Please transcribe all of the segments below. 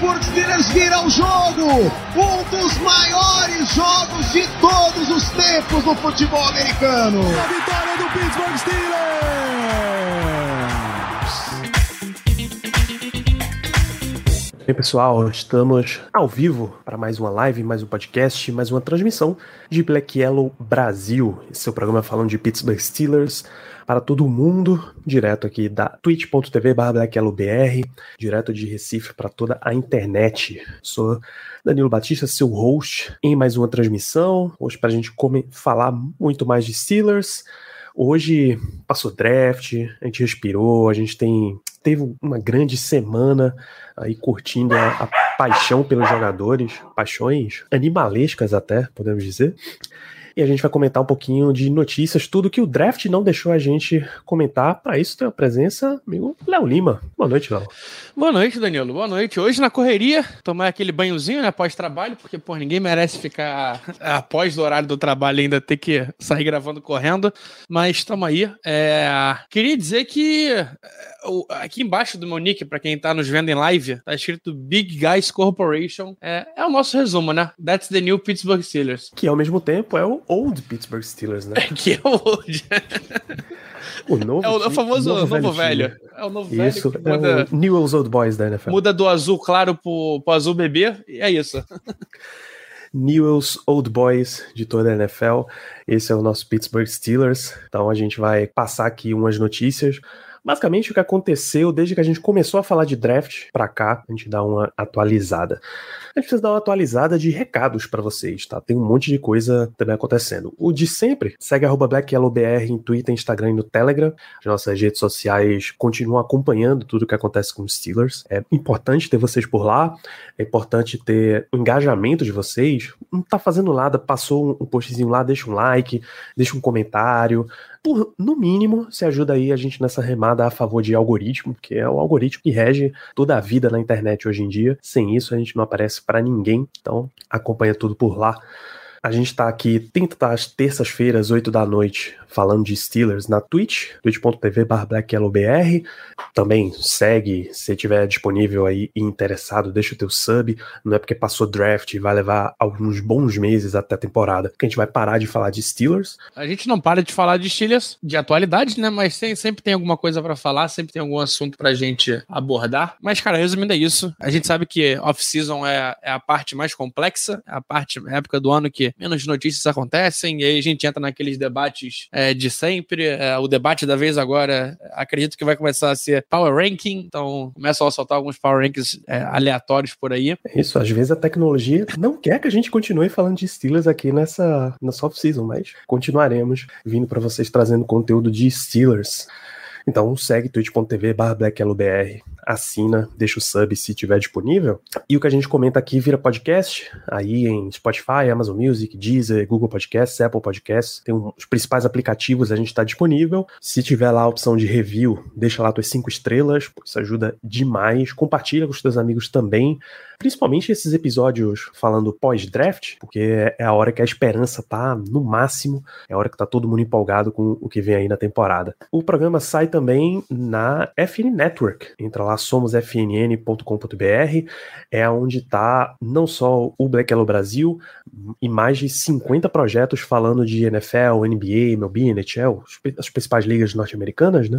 Steelers vira o jogo! Um dos maiores jogos de todos os tempos no futebol americano! A vitória do Pittsburgh Steelers! Bem, pessoal, estamos ao vivo para mais uma live, mais um podcast, mais uma transmissão de Black Yellow Brasil. Esse é o programa falando de Pittsburgh Steelers para todo mundo, direto aqui da twitch.tv BlackYellowBR, direto de Recife para toda a internet. Sou Danilo Batista, seu host, em mais uma transmissão, hoje para a gente come- falar muito mais de Steelers. Hoje passou draft, a gente respirou, a gente tem teve uma grande semana aí curtindo a, a paixão pelos jogadores, paixões animalescas até, podemos dizer. E a gente vai comentar um pouquinho de notícias, tudo que o draft não deixou a gente comentar. Para isso tem a presença, amigo Léo Lima. Boa noite, Léo. Boa noite, Danilo. Boa noite. Hoje na correria, tomar aquele banhozinho, né, após trabalho, porque, pô, ninguém merece ficar após o horário do trabalho ainda ter que sair gravando correndo. Mas estamos aí. É, Queria dizer que aqui embaixo do meu nick, pra quem tá nos vendo em live, tá escrito Big Guys Corporation. É, é o nosso resumo, né? That's the new Pittsburgh Steelers. Que ao mesmo tempo é o Old Pittsburgh Steelers, né? Que é o hoje. O novo. É o, é o time- famoso novo, time. velho. É o novo Isso, velho que é muda, o Newell's Old Boys da NFL. muda do azul claro pro, pro azul bebê. E é isso. Newell's Old Boys de toda a NFL. Esse é o nosso Pittsburgh Steelers. Então a gente vai passar aqui umas notícias. Basicamente o que aconteceu desde que a gente começou a falar de draft pra cá, a gente dá uma atualizada. A gente precisa dar uma atualizada de recados pra vocês, tá? Tem um monte de coisa também acontecendo. O de sempre, segue BlackYellowBR em Twitter, Instagram e no Telegram. As nossas redes sociais continuam acompanhando tudo que acontece com os Steelers. É importante ter vocês por lá. É importante ter o engajamento de vocês. Não tá fazendo nada, passou um postzinho lá, deixa um like, deixa um comentário. Por, no mínimo, se ajuda aí a gente nessa remada a favor de algoritmo, que é o algoritmo que rege toda a vida na internet hoje em dia. Sem isso, a gente não aparece pra ninguém. Então, acompanha tudo por lá. A gente tá aqui, às terças-feiras, 8 da noite, falando de Steelers na Twitch, twitch.tv BlackYellowBR. Também segue, se tiver disponível aí e interessado, deixa o teu sub. Não é porque passou draft e vai levar alguns bons meses até a temporada que a gente vai parar de falar de Steelers. A gente não para de falar de Steelers de atualidade, né? Mas tem- sempre tem alguma coisa pra falar, sempre tem algum assunto pra gente abordar. Mas, cara, resumindo é isso. A gente sabe que off-season é, é a parte mais complexa, é a parte, é a época do ano que menos notícias acontecem, e aí a gente entra naqueles debates é, de sempre. É, o debate da vez agora, acredito que vai começar a ser Power Ranking, então começam a soltar alguns Power Rankings é, aleatórios por aí. É isso, às vezes a tecnologia não quer que a gente continue falando de Steelers aqui nessa, nessa off-season, mas continuaremos vindo para vocês trazendo conteúdo de Steelers. Então segue twitch.tv BlackYellowBR, assina, deixa o sub se tiver disponível. E o que a gente comenta aqui vira podcast, aí em Spotify, Amazon Music, Deezer, Google Podcasts, Apple Podcasts, tem um- os principais aplicativos, a gente está disponível. Se tiver lá a opção de review, deixa lá tuas cinco estrelas, isso ajuda demais. Compartilha com os teus amigos também. Principalmente esses episódios falando pós-draft, porque é a hora que a esperança tá no máximo, é a hora que tá todo mundo empolgado com o que vem aí na temporada. O programa sai também na FN Network. Entra lá, somosfnn.com.br, é onde tá não só o Black Yellow Brasil, e mais de 50 projetos falando de NFL, NBA, MLB, NHL, as pri- as principais ligas norte-americanas, né?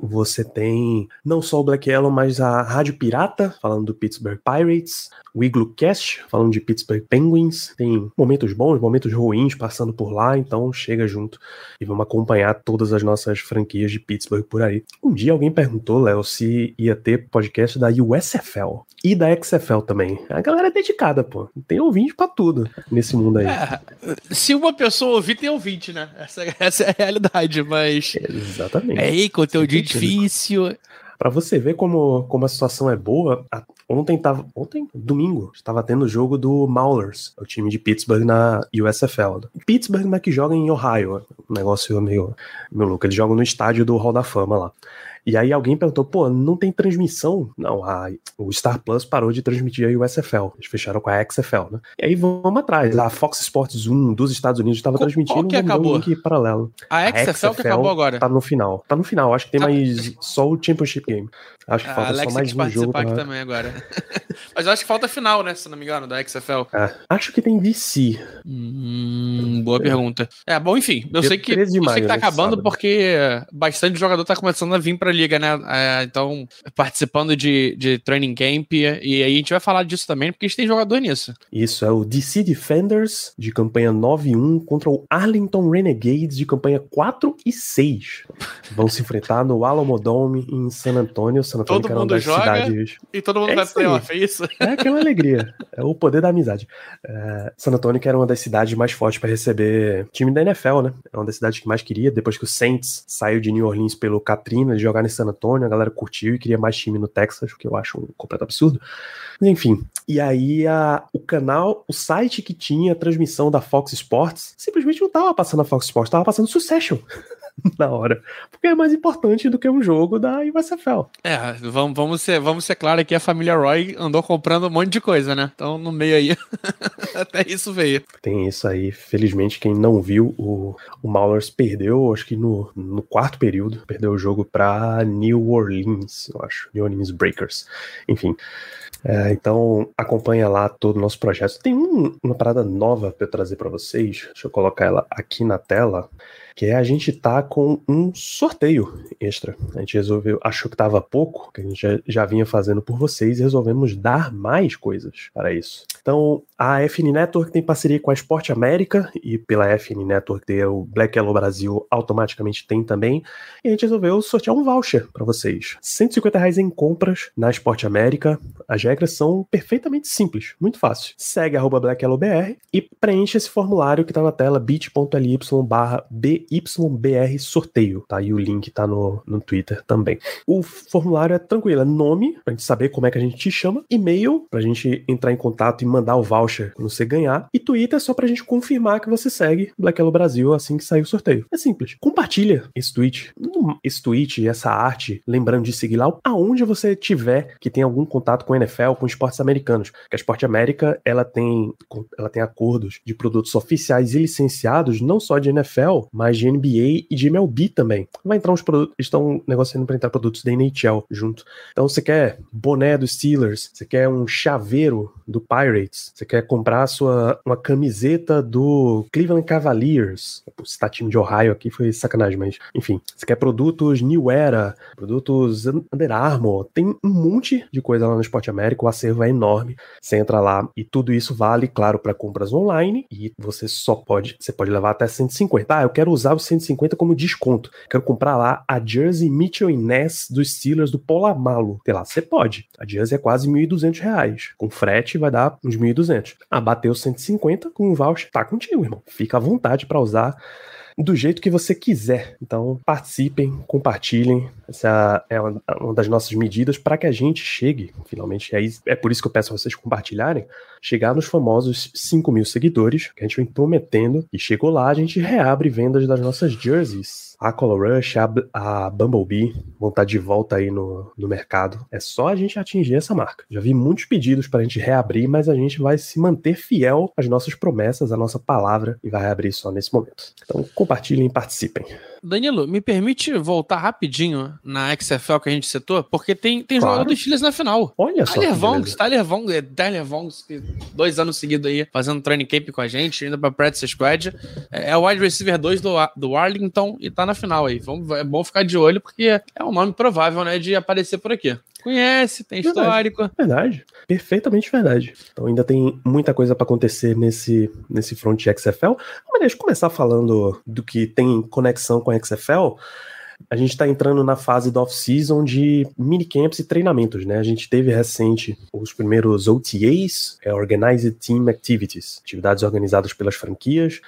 Você tem não só o Black Yellow, mas a Rádio Pirata, falando do Pittsburgh Pirates, o Igloo Cast, falando de Pittsburgh Penguins. Tem momentos bons, momentos ruins passando por lá, então chega junto e vamos acompanhar todas as nossas franquias de Pittsburgh por aí. Um dia alguém perguntou, Léo, se ia ter podcast da USFL e da XFL também. A galera é dedicada, pô. Tem ouvinte pra tudo nesse mundo aí. É, se uma pessoa ouvir, tem ouvinte, né? Essa, essa é a realidade, mas. Exatamente. É aí, conteúdo Sim, difícil. Pra você ver como, como a situação é boa, ontem tava. Ontem? Domingo, estava tendo o jogo do Maulers, o time de Pittsburgh na USFL. Pittsburgh, mas que joga em Ohio. Um negócio meio, meio louco. Eles jogam no estádio do Hall da Fama lá. E aí alguém perguntou, pô, não tem transmissão? Não, a, o Star Plus parou de transmitir a USFL. Eles fecharam com a XFL, né? E aí vamos atrás. A Fox Sports 1 dos Estados Unidos estava transmitindo qual que acabou? um link paralelo. A XFL, que acabou agora. Tá no final. Tá no final. Acho que tem Tá. mais só o Championship Game. Acho que A falta só Alex mais um jogo. pra- também agora. Mas eu acho que falta a final, né? Se não me engano, da XFL. É, acho que tem DC. Hum, boa pergunta. É, bom, enfim, eu Dia sei que, 13 de eu sei que tá né, acabando sábado. porque bastante jogador tá começando a vir pra liga, né? É, então, participando de, de training camp, e aí a gente vai falar disso também, porque a gente tem jogador nisso. Isso, é o DC Defenders de campanha 9 e 1 contra o Arlington Renegades de campanha 4 e 6. Vão se enfrentar no Alamo Dome em San Antonio. San Antonio Todo que era uma mundo das joga. cidades. E todo mundo É vai isso aí. playoff, é isso? É aquela alegria. É o poder da amizade. É, San Antonio, que era uma das cidades mais fortes para receber time da NFL, né? É uma das cidades que mais queria. Depois que o Saints saiu de New Orleans pelo Katrina, eles jogaram em San Antonio, a galera curtiu e queria mais time no Texas, o que eu acho um completo absurdo. Enfim. E aí a, o canal, o site que tinha a transmissão da Fox Sports, simplesmente não tava passando a Fox Sports, tava passando Succession. Na hora. Porque é mais importante do que um jogo da USFL. É, vamos, vamos, ser, vamos ser claro que a família Roy andou comprando um monte de coisa, né? Então, no meio aí, até isso veio. Tem isso aí. Felizmente, quem não viu, o, o Maulers perdeu, acho que no, no quarto período, perdeu o jogo pra New Orleans, eu acho. New Orleans Breakers. Enfim. É, então, acompanha lá todo o nosso projeto. Tem um- uma parada nova pra eu trazer pra vocês. Deixa eu colocar ela aqui na tela. Que é a gente tá com um sorteio extra. A gente resolveu, achou que tava pouco, que a gente já, já vinha fazendo por vocês, e resolvemos dar mais coisas para isso. Então, a FN Network tem parceria com a Esporte América, e pela FN Network o Black Yellow Brasil automaticamente tem também. E a gente resolveu sortear um voucher para vocês. 150 reais em compras na Esporte América. As regras são perfeitamente simples, muito fácil. Segue arroba e preenche esse formulário que tá na tela bit.ly barra BYBR sorteio, tá? E o link tá no, no Twitter também. O formulário é tranquilo, é nome, pra gente saber como é que a gente te chama, e-mail, pra gente entrar em contato e mandar o voucher quando você ganhar, e Twitter só pra gente confirmar que você segue Black Yellow Brasil assim que sair o sorteio. É simples. Compartilha esse tweet, esse tweet, essa arte, lembrando de seguir lá aonde você tiver que tem algum contato com a NFL, com esportes americanos. Que a Esporte América, ela tem, ela tem acordos de produtos oficiais e licenciados, não só de NFL, mas de NBA e de MLB também. Vai entrar uns produtos, estão negociando para entrar produtos da NHL junto. Então você quer boné dos Steelers, você quer um chaveiro do Pirates, você quer comprar sua, uma camiseta do Cleveland Cavaliers, se tá time de Ohio aqui foi sacanagem, mas enfim, você quer produtos New Era, produtos Under Armour, tem um monte de coisa lá no Esporte América, o acervo é enorme. Você entra lá e tudo isso vale, claro, para compras online e você só pode, você pode levar até 150. Ah, eu quero usar os 150 como desconto. Quero comprar lá a Jersey Mitchell Ness dos Steelers do Polamalo. Sei lá, você pode. A Jersey é quase 1.200 reais. Com frete vai dar uns 1.200. Ah, bateu 150 com o voucher, tá contigo, irmão. Fica à vontade para usar do jeito que você quiser. Então, participem, compartilhem. Essa é uma, uma das nossas medidas para que a gente chegue, finalmente. É, é por isso que eu peço a vocês compartilharem. Chegar nos famosos 5 mil seguidores, que a gente vem prometendo. E chegou lá, a gente reabre vendas das nossas jerseys. A Color Rush, a, a Bumblebee vão estar de volta aí no, no mercado. É só a gente atingir essa marca. Já vi muitos pedidos para a gente reabrir, mas a gente vai se manter fiel às nossas promessas, à nossa palavra, e vai reabrir só nesse momento. Então compartilhem e participem. Danilo, me permite voltar rapidinho na XFL que a gente setou, porque tem, tem Claro. jogador do Steelers na final. Olha só. Tyler Vongs. Tyler Vongs, é, Tyler Vongs, que dois anos seguidos aí, fazendo training camp com a gente, indo pra Practice Squad. É, é o wide receiver 2 do, do Arlington e tá na final aí. Vamos, é bom ficar de olho, porque é um nome provável, né, de aparecer por aqui. Conhece, tem Verdade. histórico. Verdade, perfeitamente verdade. Então ainda tem muita coisa para acontecer nesse, nesse front XFL. Mas deixa eu começar falando do que tem conexão com a XFL. A gente está entrando na fase do off-season de minicamps e treinamentos, né? A gente teve recente os primeiros OTAs, é, Organized Team Activities, atividades organizadas pelas franquias.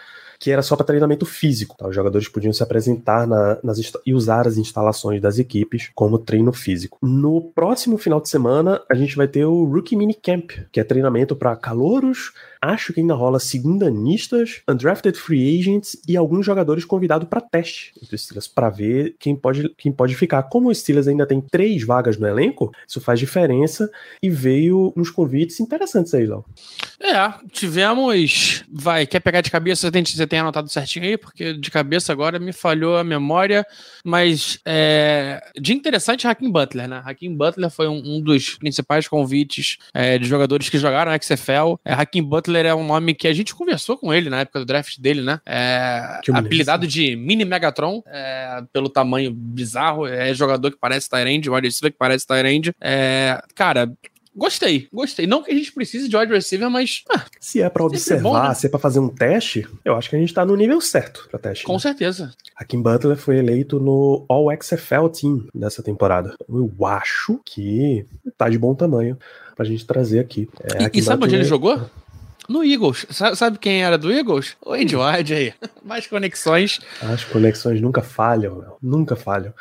Que era só para treinamento físico. Tá? Os jogadores podiam se apresentar na, nas, e usar as instalações das equipes como treino físico. No próximo final de semana, a gente vai ter o Rookie Mini Camp, que é treinamento para calouros, acho que ainda rola segundanistas, undrafted free agents e alguns jogadores convidados para teste os Steelers para ver quem pode, quem pode ficar. Como o Steelers ainda tem três vagas no elenco, isso faz diferença e veio uns convites interessantes aí, Léo. É, tivemos. Vai, quer pegar de cabeça? Você tem anotado certinho aí, porque de cabeça agora me falhou a memória. Mas é, de interessante, Hakim Butler, né? Hakim Butler foi um, um dos principais convites é, de jogadores que jogaram na XFL. É, Hakim Butler é um nome que a gente conversou com ele na época do draft dele, né? É, apelidado de Mini Megatron, é, pelo tamanho bizarro. É jogador que parece Tyrande, wide receiver que parece Tyrande. É, cara, Gostei, gostei. Não que a gente precise de wide receiver, mas. Ah, se é para observar, é bom, né? se é para fazer um teste, eu acho que a gente tá no nível certo pra teste. Com né? certeza. Kim Butler foi eleito no All XFL Team dessa temporada. Eu acho que tá de bom tamanho pra gente trazer aqui. É, e, e sabe onde ele jogou? No Eagles. Sabe quem era do Eagles? O Andy Wide aí. Mais conexões. As conexões nunca falham, nunca falham.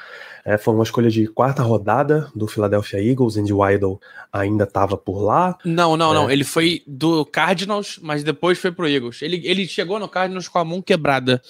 É, foi uma escolha de quarta rodada do Philadelphia Eagles. Andy Weidel ainda estava por lá. Não, não, é. não. Ele foi do Cardinals, mas depois foi pro Eagles. Ele, ele chegou no Cardinals com a mão quebrada.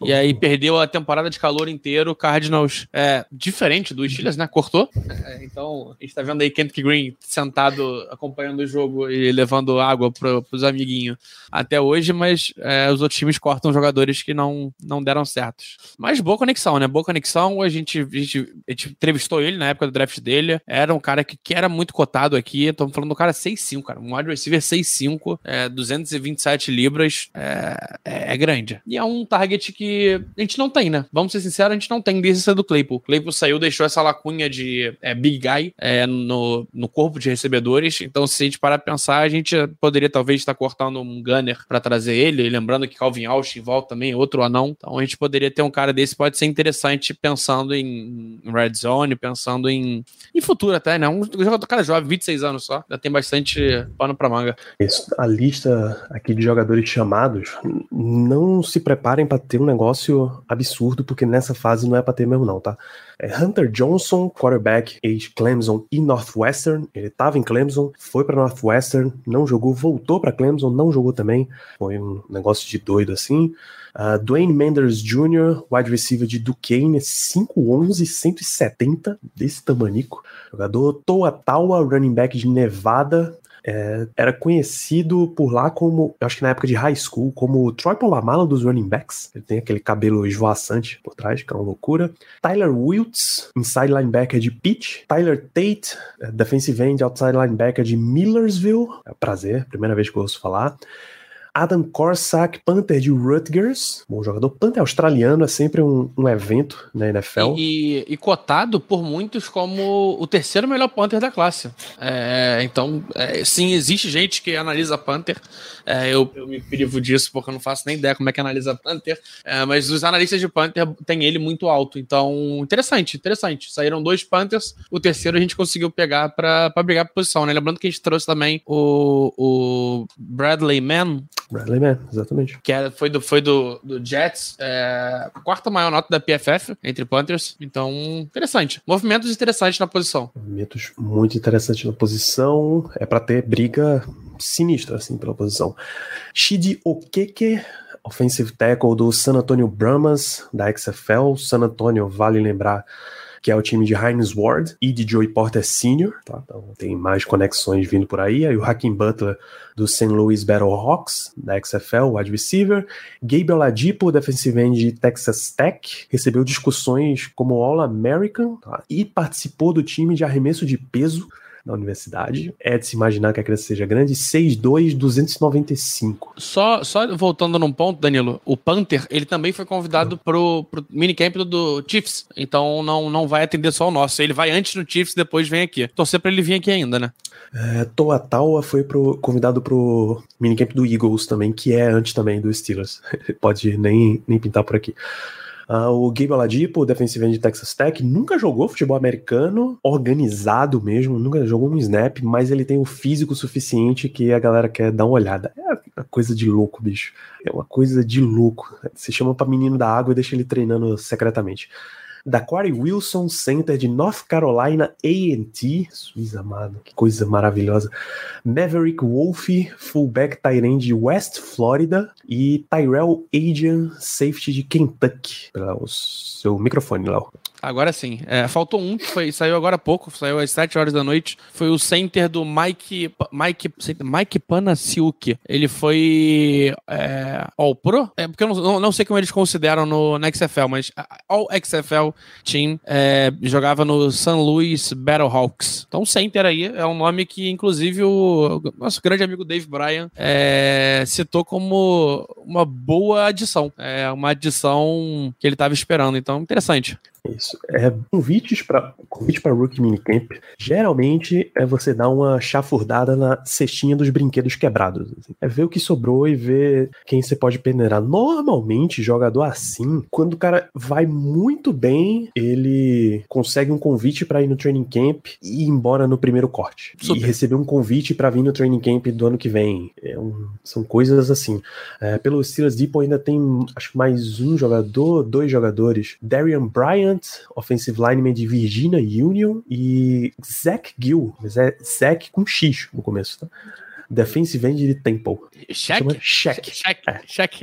E aí perdeu a temporada de calor inteiro. O Cardinals, é, diferente do Steelers, né? Cortou. É, então, a gente tá vendo aí Kent Green sentado acompanhando o jogo e levando água pro, pros amiguinhos até hoje, mas é, os outros times cortam jogadores que não, não deram certos. Mas boa conexão, né? Boa conexão. A gente, a gente, a gente entrevistou ele na época do draft dele. Era um cara que, que era muito cotado aqui. Estamos falando do cara 6'5, cara. Um wide receiver 6'5, é, 227 libras. É, é, é grande. E é um target que a gente não tem, né? Vamos ser sinceros, a gente não tem desde do Claypool. Claypool saiu, deixou essa lacunha de é, big guy é, no, no corpo de recebedores. Então, se a gente parar pra pensar, a gente poderia talvez estar cortando um gunner para trazer ele. Lembrando que Calvin Austin volta também, outro anão. Então, a gente poderia ter um cara desse, pode ser interessante pensando em, red zone, pensando em, em futuro até, né? Um jogador, cara jovem, 26 anos só, já tem bastante pano pra manga. Isso, a lista aqui de jogadores chamados, não se preparem para ter um negócio absurdo, porque nessa fase não é pra ter mesmo, não, tá? É Hunter Johnson, quarterback ex Clemson e Northwestern. Ele estava em Clemson, foi para Northwestern, não jogou, voltou para Clemson, não jogou também. Foi um negócio de doido assim. Uh, Dwayne Manders Jr., wide receiver de Duquesne, 5'11, 170, desse tamanico. Jogador Toa Tawa, running back de Nevada, é, era conhecido por lá como, eu acho que na época de high school, como o Troy Polamalu dos running backs. Ele tem aquele cabelo esvoaçante por trás, que é uma loucura. Tyler Wiltz, inside linebacker de Pitt. Tyler Tate, é, defensive end, outside linebacker de Millersville. É um prazer, primeira vez que eu ouço falar. Adam Corsack, Panther de Rutgers, bom jogador. Panther australiano é sempre um, um evento na NFL. E, e, cotado por muitos como o terceiro melhor Panther da classe. É, então, é, sim, existe gente que analisa Panther. É, eu, eu, me privo disso porque eu não faço nem ideia como é que analisa Panther. É, mas os analistas de Panther têm ele muito alto. Então, interessante, interessante. Saíram dois Panthers, o terceiro a gente conseguiu pegar para brigar por posição, né? Lembrando que a gente trouxe também o, o Bradley Mann Bradley Man, exatamente. Que era, foi, do, foi do, do Jets, é, quarta maior nota da PFF entre Panthers. Então, interessante. Movimentos interessantes na posição. Movimentos muito interessantes na posição. É para ter briga sinistra, assim, pela posição. Shidi Okeke, offensive tackle do San Antonio Brahmas, da XFL. San Antonio, vale lembrar que é o time de Heinz Ward e de Joey Porter Sr., tá? Então tem mais conexões vindo por aí. Aí o Hakim Butler do St. Louis Battlehawks, da XFL, wide receiver. Gabe Oladipo, defensive end de Texas Tech, recebeu discussões como All-American tá? e participou do time de arremesso de peso na universidade. É de se imaginar que a criança seja grande. 6'2", 295. Só, só voltando num ponto, Danilo, o Panther, ele também foi convidado pro, pro minicamp do, do Chiefs. Então não, não vai atender só o nosso. Ele vai antes no Chiefs, depois vem aqui. Torcer pra ele vir aqui ainda, né? É, Toa Taua foi pro, convidado pro minicamp do Eagles também, que é antes também do Steelers. Pode nem, nem pintar por aqui. Uh, o Gabe Oladipo, defensive end de Texas Tech, nunca jogou futebol americano organizado mesmo, nunca jogou um snap, mas ele tem o físico suficiente que a galera quer dar uma olhada. É, uma coisa de louco, bicho. É uma coisa de louco. Você chama pra menino da água e deixa ele treinando secretamente da Quarry Wilson Center de North Carolina A&T, Suíça amado, que coisa maravilhosa, Maverick Wolfe, fullback Tyrant de West Florida e Tyrell Adrian, safety de Kentucky. O seu microfone, Léo. Agora sim. É, faltou um que foi, saiu agora há pouco, saiu às 7 horas da noite. Foi o center do Mike Mike, Mike Panasiuk. Ele foi é, All Pro? É, porque eu não, não, sei como eles consideram no XFL, mas All XFL Team é, jogava no San Luis Battlehawks. Então, center aí é um nome que, inclusive, o nosso grande amigo Dave Bryan é, citou como uma boa adição. É uma adição que ele estava esperando. Então, interessante. Isso. É, convites para convite para Rookie Minicamp, geralmente é você dar uma chafurdada na cestinha dos brinquedos quebrados. Assim. É ver o que sobrou e ver quem você pode peneirar. Normalmente, jogador assim, quando o cara vai muito bem, ele consegue um convite para ir no training camp e ir embora no primeiro corte. Super. E receber um convite para vir no training camp do ano que vem. É um, são coisas assim. É, pelo Steelers Depot ainda tem, acho que mais um jogador, dois jogadores. Darian Bryan Bryant, offensive lineman de Virginia Union, e Zach Gill, mas é Zach com X no começo, tá? Defensive end de Temple. Check? Check. Check. É. Check.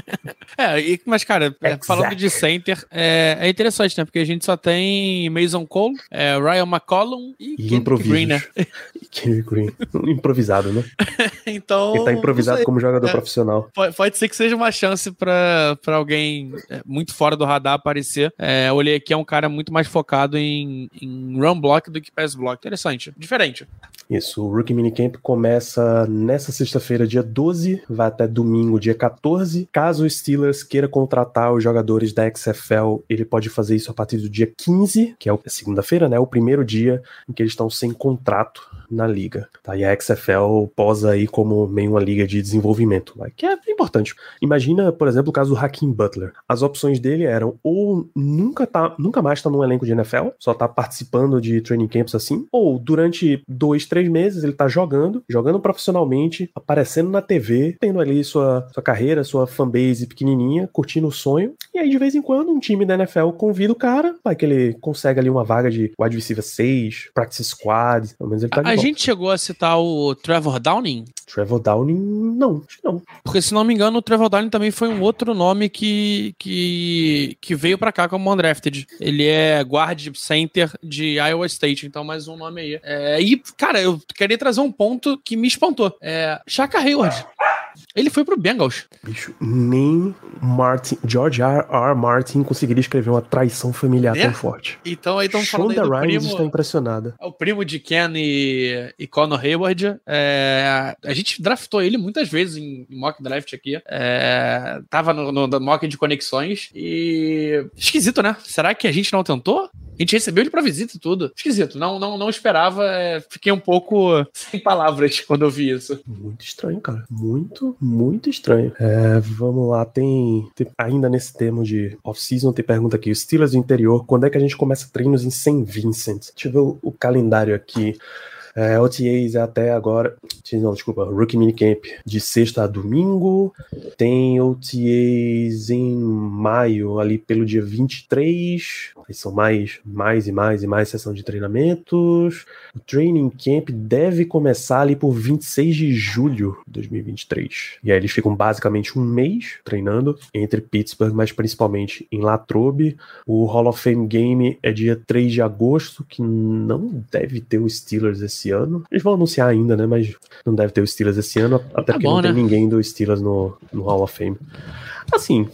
é, e, mas, cara, exact. falando de center, é, é, interessante, né? Porque a gente só tem Mason Cole, é, Ryan McCollum e, e Kendrick Green, né? Kendrick Green. Improvisado, né? então. Ele tá improvisado como jogador é, profissional. Pode, pode, ser que seja uma chance pra, pra alguém é, muito fora do radar aparecer. É, olhei aqui, é um cara muito mais focado em, em run block do que pass block. Interessante. Diferente. Isso. O Rookie Minicamp começa nessa sexta-feira, dia 12, vai até domingo, dia 14. Caso o Steelers queira contratar os jogadores da XFL, ele pode fazer isso a partir do dia 15, que é segunda-feira, né? O primeiro dia em que eles estão sem contrato na liga. Tá? E a XFL posa aí como meio uma liga de desenvolvimento, que é importante. Imagina, por exemplo, o caso do Hakim Butler. As opções dele eram ou nunca tá, nunca mais tá num elenco de NFL, só tá participando de training camps assim, ou durante dois, três meses ele tá jogando, jogando profissionalmente, aparecendo na TV, tendo ali sua, sua carreira, sua fanbase pequenininha, curtindo o sonho. E aí, de vez em quando, um time da NFL convida o cara, vai que ele consegue ali uma vaga de wide receiver 6, practice squad, pelo menos ele tá de a gente chegou a citar o Trevor Downing? Trevor Downing, não, não. Porque, se não me engano, o Trevor Downing também foi um outro nome que, que, que veio para cá como undrafted. Ele é guard center de Iowa State, então mais um nome aí. É, e, cara, eu queria trazer um ponto que me espantou. É, Shaka Hayward. Ele foi pro Bengals. Bicho, nem Martin, George R. R. Martin conseguiria escrever uma traição familiar é? tão forte. Então aí estão falando aí do Rhimes primo, está impressionada. É o primo de Ken e, e Conor Hayward. É, a gente draftou ele muitas vezes em, em mock draft aqui. É, tava no, no mock de conexões e esquisito, né? Será que a gente não tentou? A gente recebeu ele pra visita e tudo. Esquisito, não, não, não esperava. É, fiquei um pouco sem palavras quando eu vi isso. Muito estranho, cara. Muito, muito estranho. É, vamos lá, tem, tem, ainda nesse termo de off-season, tem pergunta aqui. Steelers do interior, quando é que a gente começa treinos em St. Vincent? Deixa eu ver o, o calendário aqui. É, OTAs até agora. Não, desculpa, Rookie Minicamp de sexta a domingo. Tem OTAs em maio, ali pelo dia 23. Aí são mais, mais e mais e mais sessão de treinamentos. O Training Camp deve começar ali por 26 de julho de 2023. E aí eles ficam basicamente um mês treinando entre Pittsburgh, mas principalmente em Latrobe. O Hall of Fame Game é dia 3 de agosto, que não deve ter o Steelers esse esse ano. Eles vão anunciar ainda, né? Mas não deve ter o Steelers esse ano, até tá porque bom, não tem né? ninguém do Steelers no, no Hall of Fame. Assim,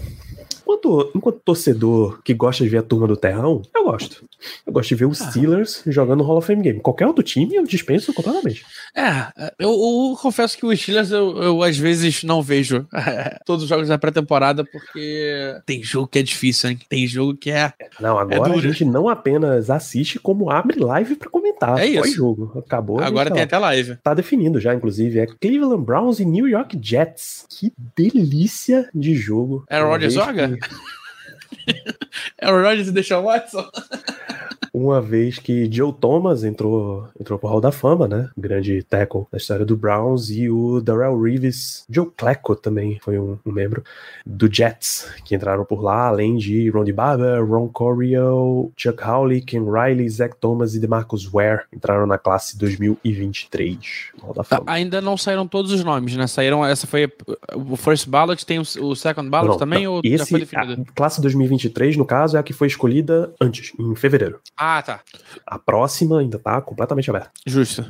enquanto, enquanto torcedor que gosta de ver a turma do terrão, eu gosto. Eu gosto de ver os ah. Steelers jogando Hall of Fame Game. Qualquer outro time eu dispenso completamente. É, eu, eu confesso que os Steelers eu, eu, às vezes não vejo todos os jogos da pré-temporada porque tem jogo que é difícil, hein? Tem jogo que é. Não, agora é a gente não apenas assiste, como abre live para comentar. É isso. jogo. Acabou. Agora tem tá até live. Tá definindo já, inclusive. É Cleveland Browns e New York Jets. Que delícia de jogo. É o Roger Zoga? é Rodgers deixa o Watson? uma vez que Joe Thomas entrou, entrou pro Hall da Fama, né? Grande tackle da história do Browns, e o Darrell Reeves, Joe Klecko também foi um, um membro do Jets, que entraram por lá, além de Ronnie Barber, Ron Coryell, Chuck Howley, Ken Riley, Zach Thomas e DeMarcus Ware entraram na classe 2023. Hall da Fama. Ainda não saíram todos os nomes, né? Saíram, essa foi o first ballot, tem o, second ballot Não, também, não. ou já Esse, foi definido? a classe 2023, no caso, é a que foi escolhida antes, em fevereiro. Ah, tá. A próxima ainda tá completamente aberta. Justo.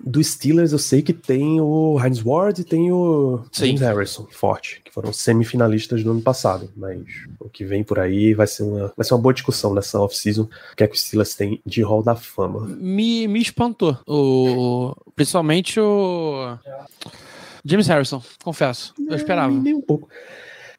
Do Steelers, eu sei que tem o Heinz Ward e tem o Sim. James Harrison, forte, que foram semifinalistas do ano passado. Mas o que vem por aí vai ser uma, vai ser uma boa discussão nessa off-season. O que é que o Steelers tem de Hall da Fama. Me, me espantou. O, principalmente o. James Harrison, confesso. Eu esperava. Nem um pouco.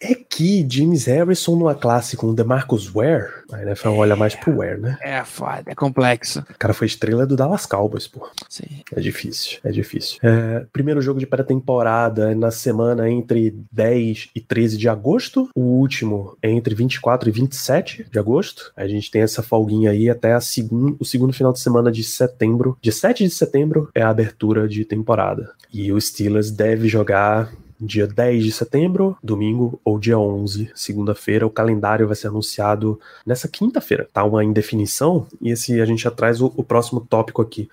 É que James Harrison numa classe com o DeMarcus Ware, a NFL olha mais pro Ware, né? É foda, é complexo. O cara foi estrela do Dallas Cowboys, pô. Sim. É difícil, é difícil. É, primeiro jogo de pré-temporada é na semana entre 10 e 13 de agosto. O último é entre 24 e 27 de agosto. A gente tem essa folguinha aí até segun, o segundo final de semana de setembro. Dia 7 de setembro é a abertura de temporada. E o Steelers deve jogar dia 10 de setembro, domingo, ou dia 11, segunda-feira. O calendário vai ser anunciado nessa quinta-feira. Tá uma indefinição, e esse a gente já traz o, o próximo tópico aqui.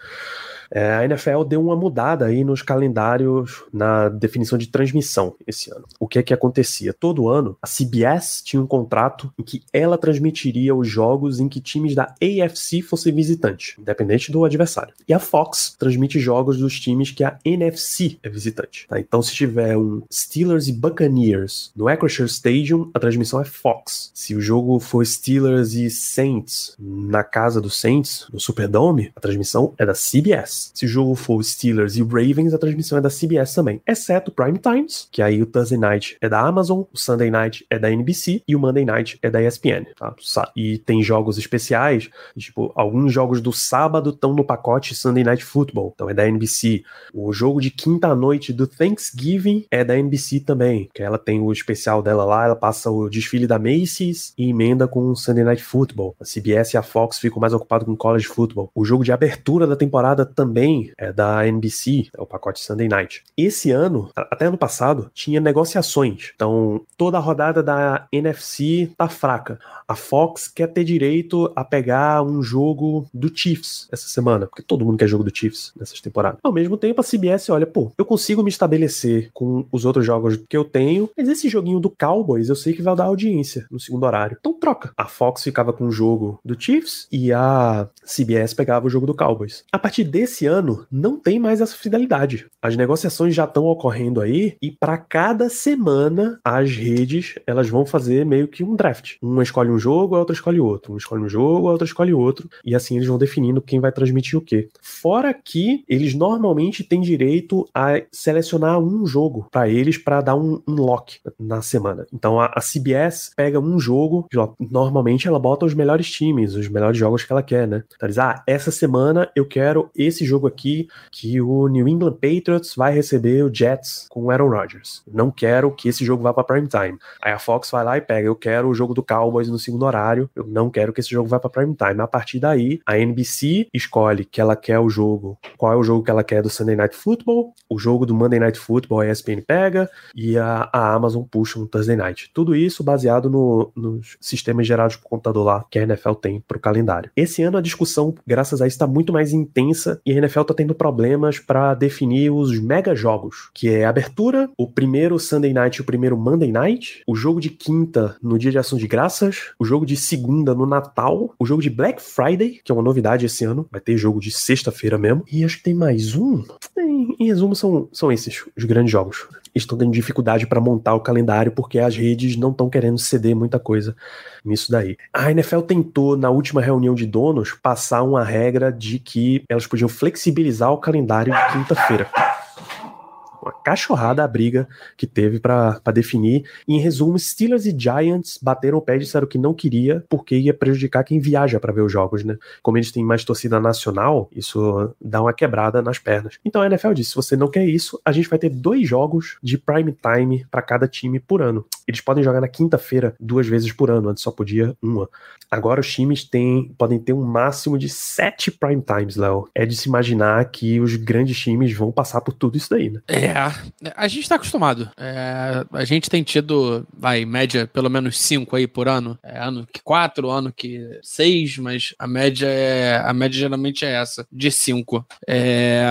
É, a NFL deu uma mudada aí nos calendários na definição de transmissão esse ano. O que é que acontecia? Todo ano, a CBS tinha um contrato em que ela transmitiria os jogos em que times da AFC fossem visitantes, independente do adversário. E a Fox transmite jogos dos times que a NFC é visitante. tá? Então, se tiver um Steelers e Buccaneers no Acrisure Stadium, a transmissão é Fox. Se o jogo for Steelers e Saints na casa do Saints, no Superdome, a transmissão é da CBS. Se o jogo for Steelers e Ravens, a transmissão é da CBS também, exceto Prime Times, que aí o Thursday Night é da Amazon, o Sunday Night é da NBC e o Monday Night é da ESPN. Tá? E tem jogos especiais, tipo, alguns jogos do sábado estão no pacote Sunday Night Football, então é da NBC. O jogo de quinta noite do Thanksgiving é da NBC também, que ela tem o especial dela lá, ela passa o desfile da Macy's e emenda com o Sunday Night Football. A CBS e a Fox ficam mais ocupados com college football. O jogo de abertura da temporada também é da NBC, é o pacote Sunday Night. Esse ano, até ano passado, tinha negociações. Então, toda a rodada da NFC tá fraca. A Fox quer ter direito a pegar um jogo do Chiefs essa semana, porque todo mundo quer jogo do Chiefs nessas temporadas. Ao mesmo tempo, a CBS olha, pô, eu consigo me estabelecer com os outros jogos que eu tenho, mas esse joguinho do Cowboys eu sei que vai dar audiência no segundo horário. Então troca. A Fox ficava com o jogo do Chiefs e a CBS pegava o jogo do Cowboys. A partir desse ano, não tem mais essa fidelidade. As negociações já estão ocorrendo aí e para cada semana as redes elas vão fazer meio que um draft. Uma escolhe um jogo, a outra escolhe outro. Um escolhe um jogo, a outra escolhe outro. E assim eles vão definindo quem vai transmitir o quê. Fora que eles normalmente têm direito a selecionar um jogo para eles para dar um unlock na semana. Então a, a CBS pega um jogo, normalmente ela bota os melhores times, os melhores jogos que ela quer, né? Então eles, ah, essa semana eu quero esse jogo aqui que o New England Patriots vai receber o Jets com o Aaron Rodgers. Não quero que esse jogo vá para prime time. Aí a Fox vai lá e pega, eu quero o jogo do Cowboys no segundo horário, eu não quero que esse jogo vá para prime time. A partir daí, a NBC escolhe que ela quer o jogo, qual é o jogo que ela quer do Sunday Night Football, o jogo do Monday Night Football a ESPN pega e a, a Amazon puxa um Thursday Night. Tudo isso baseado no- nos sistemas gerados por computador lá que a NFL tem para o calendário. Esse ano a discussão, graças a isso, está muito mais intensa e NFL está tendo problemas para definir os mega jogos, que é abertura, o primeiro Sunday Night e o primeiro Monday Night, o jogo de quinta no Dia de Ação de Graças, o jogo de segunda no Natal, o jogo de Black Friday, que é uma novidade esse ano, vai ter jogo de sexta-feira mesmo, e acho que tem mais um. Em, em resumo, são, são esses os grandes jogos. Estão tendo dificuldade para montar o calendário porque as redes não estão querendo ceder muita coisa nisso daí. A NFL tentou, na última reunião de donos, passar uma regra de que elas podiam flexibilizar o calendário de quinta-feira. Uma cachorrada a briga que teve para definir. Em resumo, Steelers e Giants bateram o pé e disseram que não queria, porque ia prejudicar quem viaja para ver os jogos, né? Como eles têm mais torcida nacional, isso dá uma quebrada nas pernas. Então a NFL disse: se você não quer isso, a gente vai ter dois jogos de prime time para cada time por ano. Eles podem jogar na quinta-feira duas vezes por ano, antes só podia uma. Agora os times têm, podem ter um máximo de sete prime times, Léo. É de se imaginar que os grandes times vão passar por tudo isso daí, né? É, a gente tá acostumado. É, a gente tem tido, vai, média, pelo menos cinco aí por ano. É, ano que quatro, ano que seis, mas a média é. A média geralmente é essa, de cinco. É,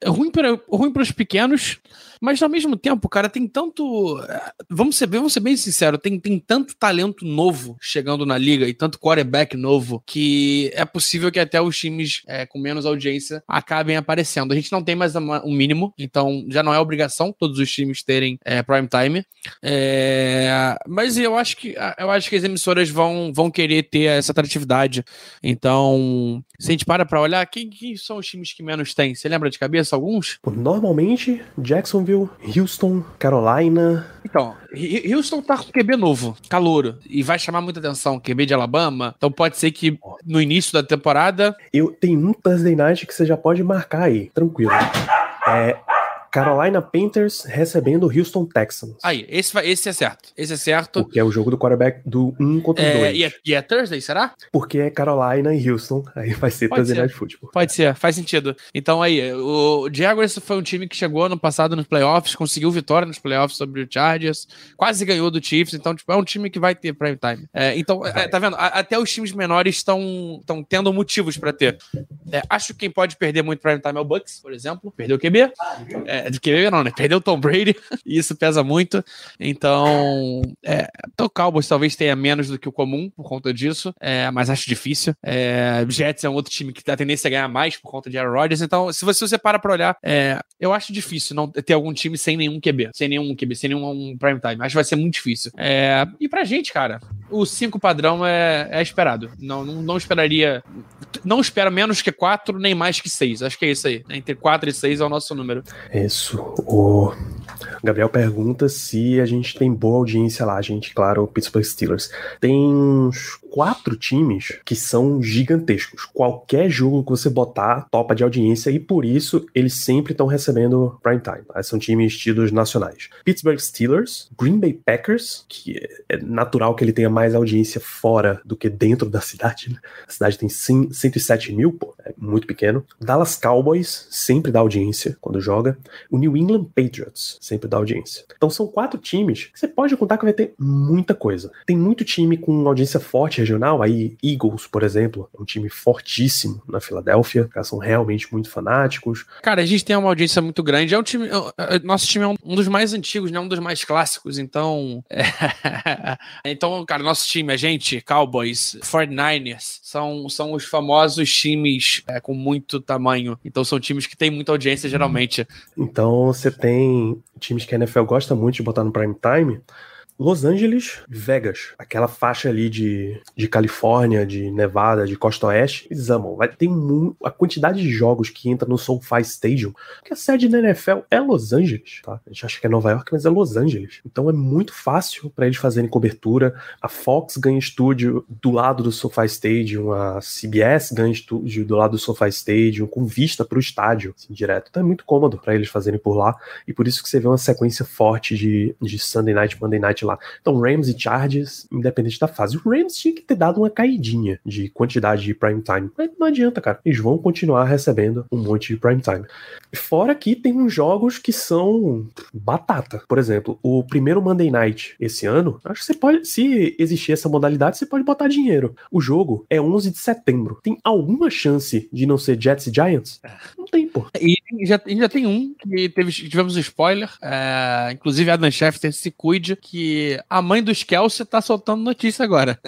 é ruim para ruim os pequenos. Mas ao mesmo tempo, cara, tem tanto. Vamos ser, vamos ser bem sinceros, tem, tem tanto talento novo chegando na liga e tanto quarterback novo que é possível que até os times é, com menos audiência acabem aparecendo. A gente não tem mais um mínimo, então já não é obrigação todos os times terem é, prime time. É, mas eu acho que eu acho que as emissoras vão, vão querer ter essa atratividade. Então, se a gente para pra olhar, quem, quem são os times que menos tem? Você lembra de cabeça alguns? Normalmente, Jacksonville Jacksonville, Houston, Carolina. Então, Houston tá com QB novo, calouro, e vai chamar muita atenção, QB de Alabama. Então pode ser que no início da temporada. Eu tenho um Thursday night que você já pode marcar aí, tranquilo. É, Carolina Panthers recebendo o Houston Texans. Aí, esse, vai, esse é certo. Esse é certo. Porque é o jogo do quarterback do 1 contra o 2. E, é, e é Thursday, será? Porque é Carolina e Houston. Aí vai ser Pode Thursday ser. Night Football. Pode ser, faz sentido. Então aí, o Jaguars foi um time que chegou ano passado nos playoffs, conseguiu vitória nos playoffs sobre o Chargers, quase ganhou do Chiefs, então tipo, é um time que vai ter prime time. É, então, é, tá vendo? até os times menores estão tendo motivos para ter. É, acho que quem pode perder muito prime time é o Bucks, por exemplo. Perdeu o QB. É, de QB não, né? Perdeu o Tom Brady, e isso pesa muito. Então, é, o Cowboys talvez tenha menos do que o comum por conta disso, é, mas acho difícil. É, Jets é um outro time que tem a tendência a ganhar mais por conta de Aaron Rodgers. Então, se você, se você para pra olhar, é, eu acho difícil não ter algum time sem nenhum QB, sem nenhum QB, sem nenhum um prime time. Acho que vai ser muito difícil. É, e pra gente, cara, o 5 padrão é, é esperado. Não, não, não esperaria. Não espero menos que 4, nem mais que 6. Acho que é isso aí. Entre 4 e 6 é o nosso número. Isso. O Gabriel pergunta se a gente tem boa audiência lá. A gente, claro, Pittsburgh Steelers. Tem uns quatro times que são gigantescos. Qualquer jogo que você botar, topa de audiência, e por isso eles sempre estão recebendo prime time. Tá? São times tidos nacionais. Pittsburgh Steelers, Green Bay Packers, que é natural que ele tenha mais audiência fora do que dentro da cidade. Né? A cidade tem 107 mil, pô, é muito pequeno. Dallas Cowboys sempre dá audiência quando joga. O New England Patriots sempre dá audiência. Então são quatro times que você pode contar que vai ter muita coisa. Tem muito time com audiência forte regional, aí Eagles, por exemplo, é um time fortíssimo na Filadélfia, caras são realmente muito fanáticos. Cara, a gente tem uma audiência muito grande, é um time, é, é, nosso time é um dos mais antigos, né, um dos mais clássicos, então, é... então, cara, nosso time, a gente, Cowboys, 49ers, são, são os famosos times é, com muito tamanho, então são times que têm muita audiência geralmente. Então você tem times que a NFL gosta muito de botar no prime time, Los Angeles, Vegas, aquela faixa ali de, de Califórnia, de Nevada, de Costa Oeste, eles amam. Vai ter a quantidade de jogos que entra no SoFi Stadium, que a sede da NFL é Los Angeles, tá? A gente acha que é Nova York, mas é Los Angeles. Então é muito fácil para eles fazerem cobertura. A Fox ganha estúdio do lado do SoFi Stadium, a CBS ganha estúdio do lado do SoFi Stadium, com vista para o estádio, assim, direto. Então é muito cômodo para eles fazerem por lá, e por isso que você vê uma sequência forte de, de Sunday Night, Monday Night lá. Então, Rams e Chargers, independente da fase. O Rams tinha que ter dado uma caidinha de quantidade de prime time. Mas não adianta, cara. Eles vão continuar recebendo um monte de prime time. Fora que tem uns jogos que são batata. Por exemplo, o primeiro Monday Night esse ano, acho que você pode, se existir essa modalidade, você pode botar dinheiro. O jogo é 11 de setembro. Tem alguma chance de não ser Jets e Giants? Não tem, pô. E já, já tem um que teve, tivemos um spoiler. É, inclusive, Adam Schefter se cuide que a mãe dos Kelsey tá soltando notícia agora.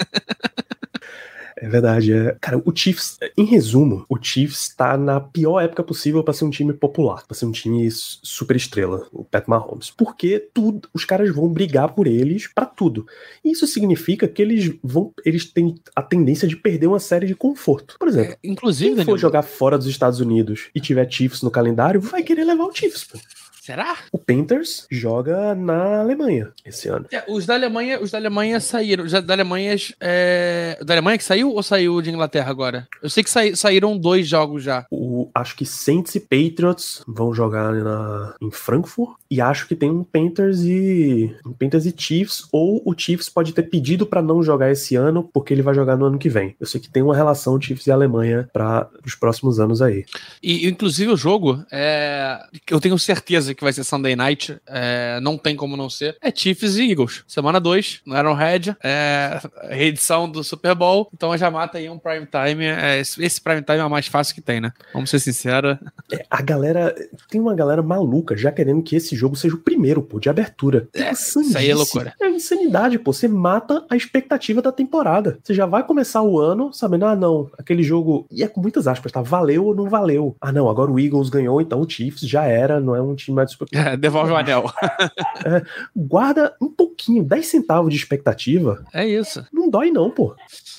É verdade. É. Cara, o Chiefs, em resumo, o Chiefs tá na pior época possível para ser um time popular, para ser um time super estrela, o Pat Mahomes. Porque tudo, os caras vão brigar por eles para tudo. Isso significa que eles vão, eles têm a tendência de perder uma série de conforto. Por exemplo, é, inclusive, quem for jogar fora dos Estados Unidos e tiver Chiefs no calendário, vai querer levar o Chiefs, pô. Será? O Panthers joga na Alemanha esse ano. É, os da Alemanha, os da Alemanha saíram. Os da Alemanha, é... da Alemanha que saiu ou saiu de Inglaterra agora? Eu sei que sa... saíram dois jogos já. O, acho que Saints e Patriots vão jogar na, em Frankfurt e acho que tem um Panthers e um Panthers e Chiefs ou o Chiefs pode ter pedido para não jogar esse ano porque ele vai jogar no ano que vem. Eu sei que tem uma relação Chiefs e Alemanha para os próximos anos aí. E inclusive o jogo é... eu tenho certeza que vai ser Sunday Night, é... não tem como não ser. É Chiefs e Eagles. Semana 2, no Arrowhead, é reedição do Super Bowl, então já mata aí um prime time. É... esse prime time é o mais fácil que tem, né? Vamos ser sinceros. É, a galera tem uma galera maluca já querendo que esse jogo seja o primeiro, pô, de abertura. É, isso aí é loucura. É insanidade, pô. Você mata a expectativa da temporada. Você já vai começar o ano sabendo, ah, não, aquele jogo. E é com muitas aspas, tá? Valeu ou não valeu? Ah, não, agora o Eagles ganhou, então o Chiefs já era, não é um time É, devolve o anel. é, guarda um pouquinho, 10 centavos de expectativa. É isso. Não dói, não, pô.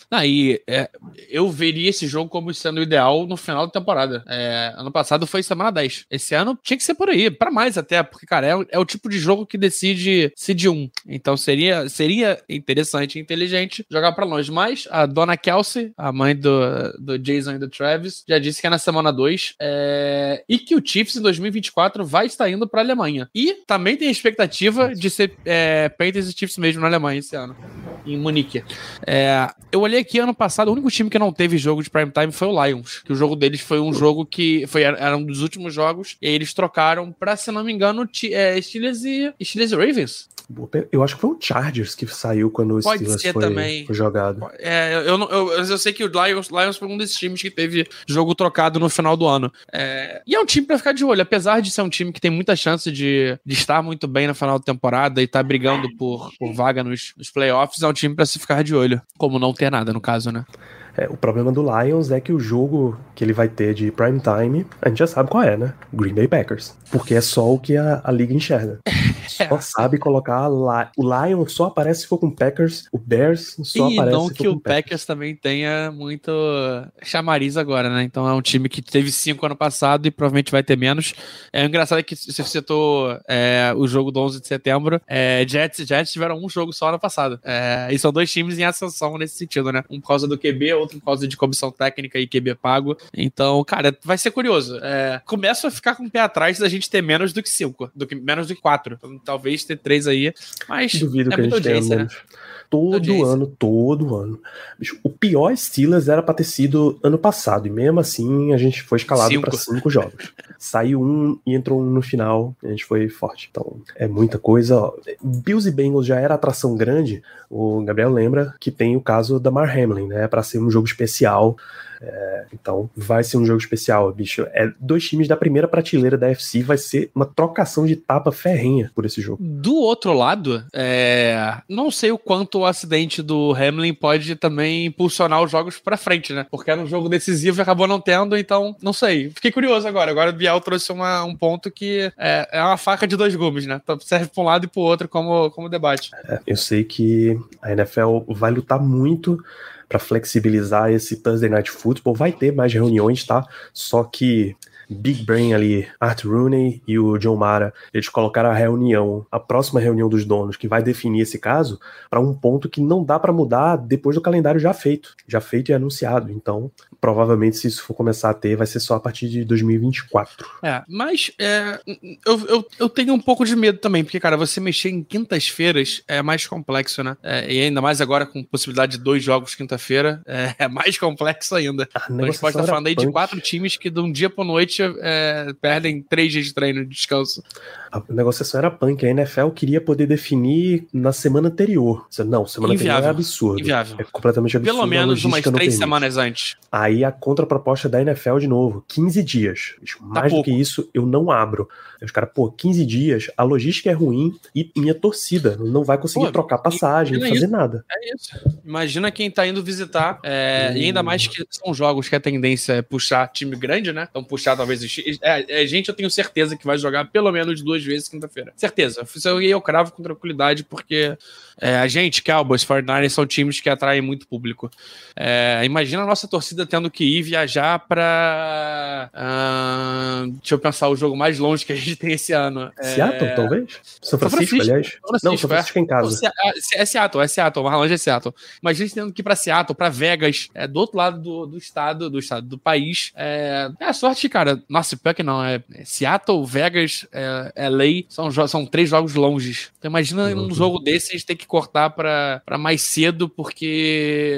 Aí, é, eu veria esse jogo como sendo o ideal no final da temporada. É, ano passado foi semana 10. Esse ano tinha que ser por aí, para mais até, porque, cara, é, é, o tipo de jogo que decide seed 1. Então seria, seria interessante e inteligente jogar para longe. Mas a dona Kelsey, a mãe do, do Jason e do Travis, já disse que é na semana 2 é, e que o Chiefs em 2024 vai estar indo para Alemanha. E também tem a expectativa de ser é, Panthers e Chiefs mesmo na Alemanha esse ano, em Munique. É, eu olhei aqui ano passado, o único time que não teve jogo de prime time foi o Lions, que o jogo deles foi um jogo que foi era um dos últimos jogos e eles trocaram para, se não me engano, é, Steelers e Steelers e Ravens. Eu acho que foi o Chargers que saiu quando o Pode Steelers ser foi, também. foi jogado. É, eu, eu, eu sei que o Lions, Lions foi um desses times que teve jogo trocado no final do ano. É, e é um time pra ficar de olho, apesar de ser um time que tem muita chance de, de estar muito bem no final da temporada e estar brigando por, por vaga nos, nos playoffs, é um time pra se ficar de olho. Como não ter nada, no caso, né? É, o problema do Lions é que o jogo que ele vai ter de prime time, a gente já sabe qual é, né? Green Bay Packers. Porque é só o que a, a liga enxerga. Só sabe colocar lá. O Lion só aparece se for com Packers, o Bears só e aparece não se for que com o Packers também tenha muito chamariz agora, né? Então é um time que teve cinco ano passado e provavelmente vai ter menos. É engraçado que você citou é, o jogo do 11 de setembro. É, Jets e Jets tiveram um jogo só ano passado. É, e são dois times em ascensão nesse sentido, né? Um por causa do QB, outro por causa de comissão técnica e QB pago. Então, cara, vai ser curioso. É, começo a ficar com o pé atrás da gente ter menos do que cinco, do que, menos do que quatro. Talvez ter três aí, mas Duvido é que a gente tenha né? Todo ano, todo ano. Bicho, o pior Steelers era pra ter sido ano passado, e mesmo assim a gente foi escalado pra cinco jogos. Saiu um e entrou um no final, a gente foi forte. Então, é muita coisa. ó. Bills e Bengals já era atração grande. O Gabriel lembra que tem o caso da Mar Hamlin, né? Pra ser um jogo especial. É, então, vai ser um jogo especial, bicho. É dois times da primeira prateleira da FC, vai ser uma trocação de tapa ferrenha por esse jogo. Do outro lado, é, não sei o quanto o acidente do Hamlin pode também impulsionar os jogos pra frente, né? Porque era um jogo decisivo e acabou não tendo, então não sei. Fiquei curioso agora. Agora o Biel trouxe uma- um ponto que é, é uma faca de dois gumes, né? Então serve pra um lado e pro outro como, como debate. É, eu sei que a NFL vai lutar muito para flexibilizar esse Thursday Night Football. Vai ter mais reuniões, tá? Só que Big Brain ali, Art Rooney e o John Mara, eles colocaram a reunião, a próxima reunião dos donos, que vai definir esse caso, para um ponto que não dá para mudar depois do calendário já feito, já feito e anunciado. Então, provavelmente, se isso for começar a ter, vai ser só a partir de 2024. É, mas é, eu, eu, eu tenho um pouco de medo também, porque, cara, você mexer em quintas-feiras é mais complexo, né? É, e ainda mais agora com possibilidade de dois jogos quinta-feira, é, é mais complexo ainda. A Então a gente pode negociação estar falando aí de quatro times que de um dia pra noite é, perdem três dias de treino de descanso. A negociação era punk. A NFL queria poder definir na semana anterior. Não, semana anterior Inviável. é absurdo. Inviável. É completamente absurdo. Pelo menos umas três permite. semanas antes. Aí a contraproposta da NFL de novo, 15 dias. Bicho, mais do pouco. que isso, eu não abro. Os caras, pô, 15 dias, a logística é ruim e minha torcida não vai conseguir Pô, trocar passagem, fazer nada. É isso. Imagina quem tá indo visitar. é, E ainda mais que são jogos que a tendência é puxar time grande, né? Então puxar talvez vezes. É, é, gente, eu tenho certeza que vai jogar pelo menos duas vezes quinta-feira. Certeza. Eu, eu cravo com tranquilidade, porque é, a gente, Cowboys, 49 são times que atraem muito público. É, imagina a nossa torcida tendo que ir viajar para. Uh, deixa eu pensar, o jogo mais longe que a gente tem esse ano. É, Seattle, talvez? São Francisco, Francisco aliás. Francisco, não, São Francisco é em casa. É, é Seattle, é Seattle, mais longe é Seattle. Imagina a gente tendo que ir para Seattle, para Vegas, é, do outro lado do, do estado, do estado, do país. É, é a sorte, cara. Nossa, pior que não. É, Seattle, Vegas, é, LA, são, são três jogos longes. Então imagina uhum. um jogo desse a gente ter que cortar para mais cedo, porque.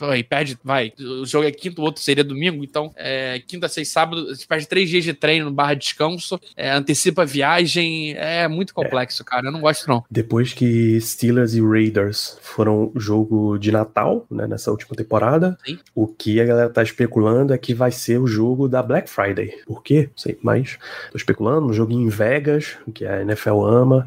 Aí perde, vai. O jogo é quinto, o outro seria domingo, então é, quinta, seis, sábado, a gente perde três dias de treino no barra descanso, é, antecipa a viagem, é muito complexo, é. cara. Eu não gosto, não. Depois que Steelers e Raiders foram jogo de Natal, né, nessa última temporada, Sim. o que a galera tá especulando é que vai ser o jogo da Black Friday. Por quê? Sei, mas tô especulando, um joguinho em Vegas, que a NFL ama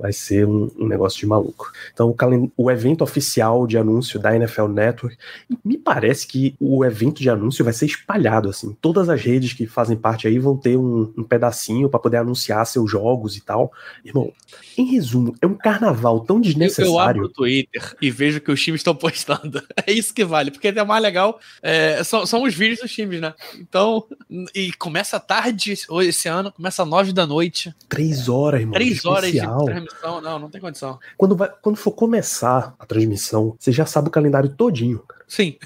vai ser um, um negócio de maluco. Então, o, o, evento oficial de anúncio da NFL Network, me parece que o evento de anúncio vai ser espalhado, assim. Todas as redes que fazem parte aí vão ter um, um pedacinho para poder anunciar seus jogos e tal. Irmão, em resumo, é um carnaval tão desnecessário. Eu, eu abro o Twitter e vejo que os times estão postando. É isso que vale, porque é mais legal. É, são, são os vídeos dos times, né? Então, e começa tarde esse ano, começa às nove da noite. Três horas, irmão. Três horas de transmissão, não, não tem condição. Quando, vai, quando for começar a transmissão, você já sabe o calendário todinho, cara. Sim.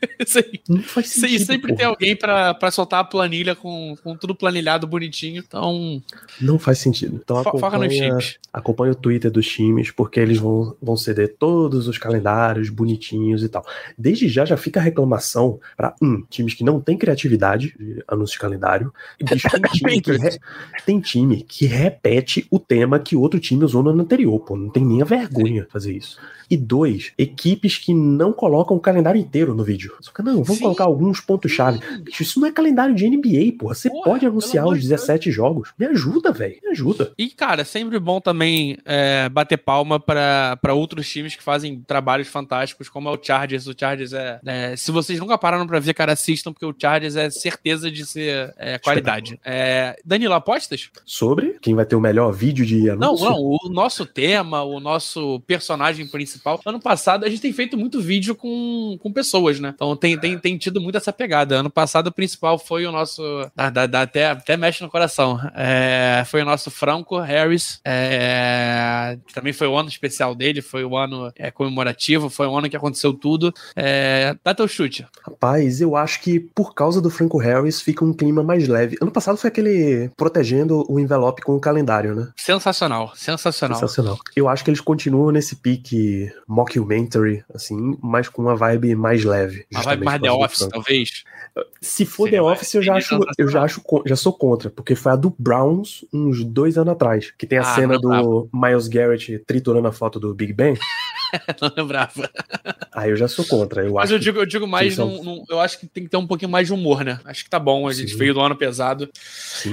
Não faz sentido. sempre porra. tem alguém para soltar a planilha com, com tudo planilhado bonitinho. Então. Não faz sentido. Então acompanha, acompanha o Twitter dos times, porque eles vão, vão ceder todos os calendários bonitinhos e tal. Desde já já fica a reclamação para um, times que não têm criatividade de anúncio de calendário. E bicho, tem, time que re, tem time que repete o tema que outro time usou no ano anterior, pô. Não tem nem a vergonha fazer isso. E dois, equipes que não colocam o calendário inteiro no vídeo. Só que não, vamos Sim. colocar alguns pontos-chave. Isso não é calendário de NBA, porra. Você porra, pode anunciar os 17 Deus. jogos. Me ajuda, velho. Me ajuda. E, cara, sempre bom também é, bater palma para outros times que fazem trabalhos fantásticos, como é o Chargers. O Chargers é. é se vocês nunca pararam para ver, cara, assistam, porque o Chargers é certeza de ser é, qualidade. É, Danilo, apostas? Sobre quem vai ter o melhor vídeo de anúncio? Não, não. O nosso tema, o nosso personagem principal principal. Ano passado a gente tem feito muito vídeo com, com pessoas, né? Então tem, tem, tem tido muito essa pegada. Ano passado o principal foi o nosso. Dá, dá, dá até, até mexe no coração. É, foi o nosso Franco Harris. É, também foi o ano especial dele, foi o ano é, comemorativo, foi o ano que aconteceu tudo. É, dá teu chute. Rapaz, eu acho que por causa do Franco Harris fica um clima mais leve. Ano passado foi aquele protegendo o envelope com o calendário, né? Sensacional, sensacional. Sensacional. Eu acho que eles continuam nesse pique mockumentary, assim, mas com uma vibe mais leve. Uma vibe mais The Office, talvez. Se for Seria The Office, eu já acho, eu já acho, já sou contra, porque foi a do Browns uns dois anos atrás, que tem a ah, cena do Miles Garrett triturando a foto do Big Ben. não lembrava. Aí eu já sou contra. Eu Mas acho eu digo, eu digo mais, são... num, num, eu acho que tem que ter um pouquinho mais de humor, né? Acho que tá bom, a gente Sim. veio do ano pesado.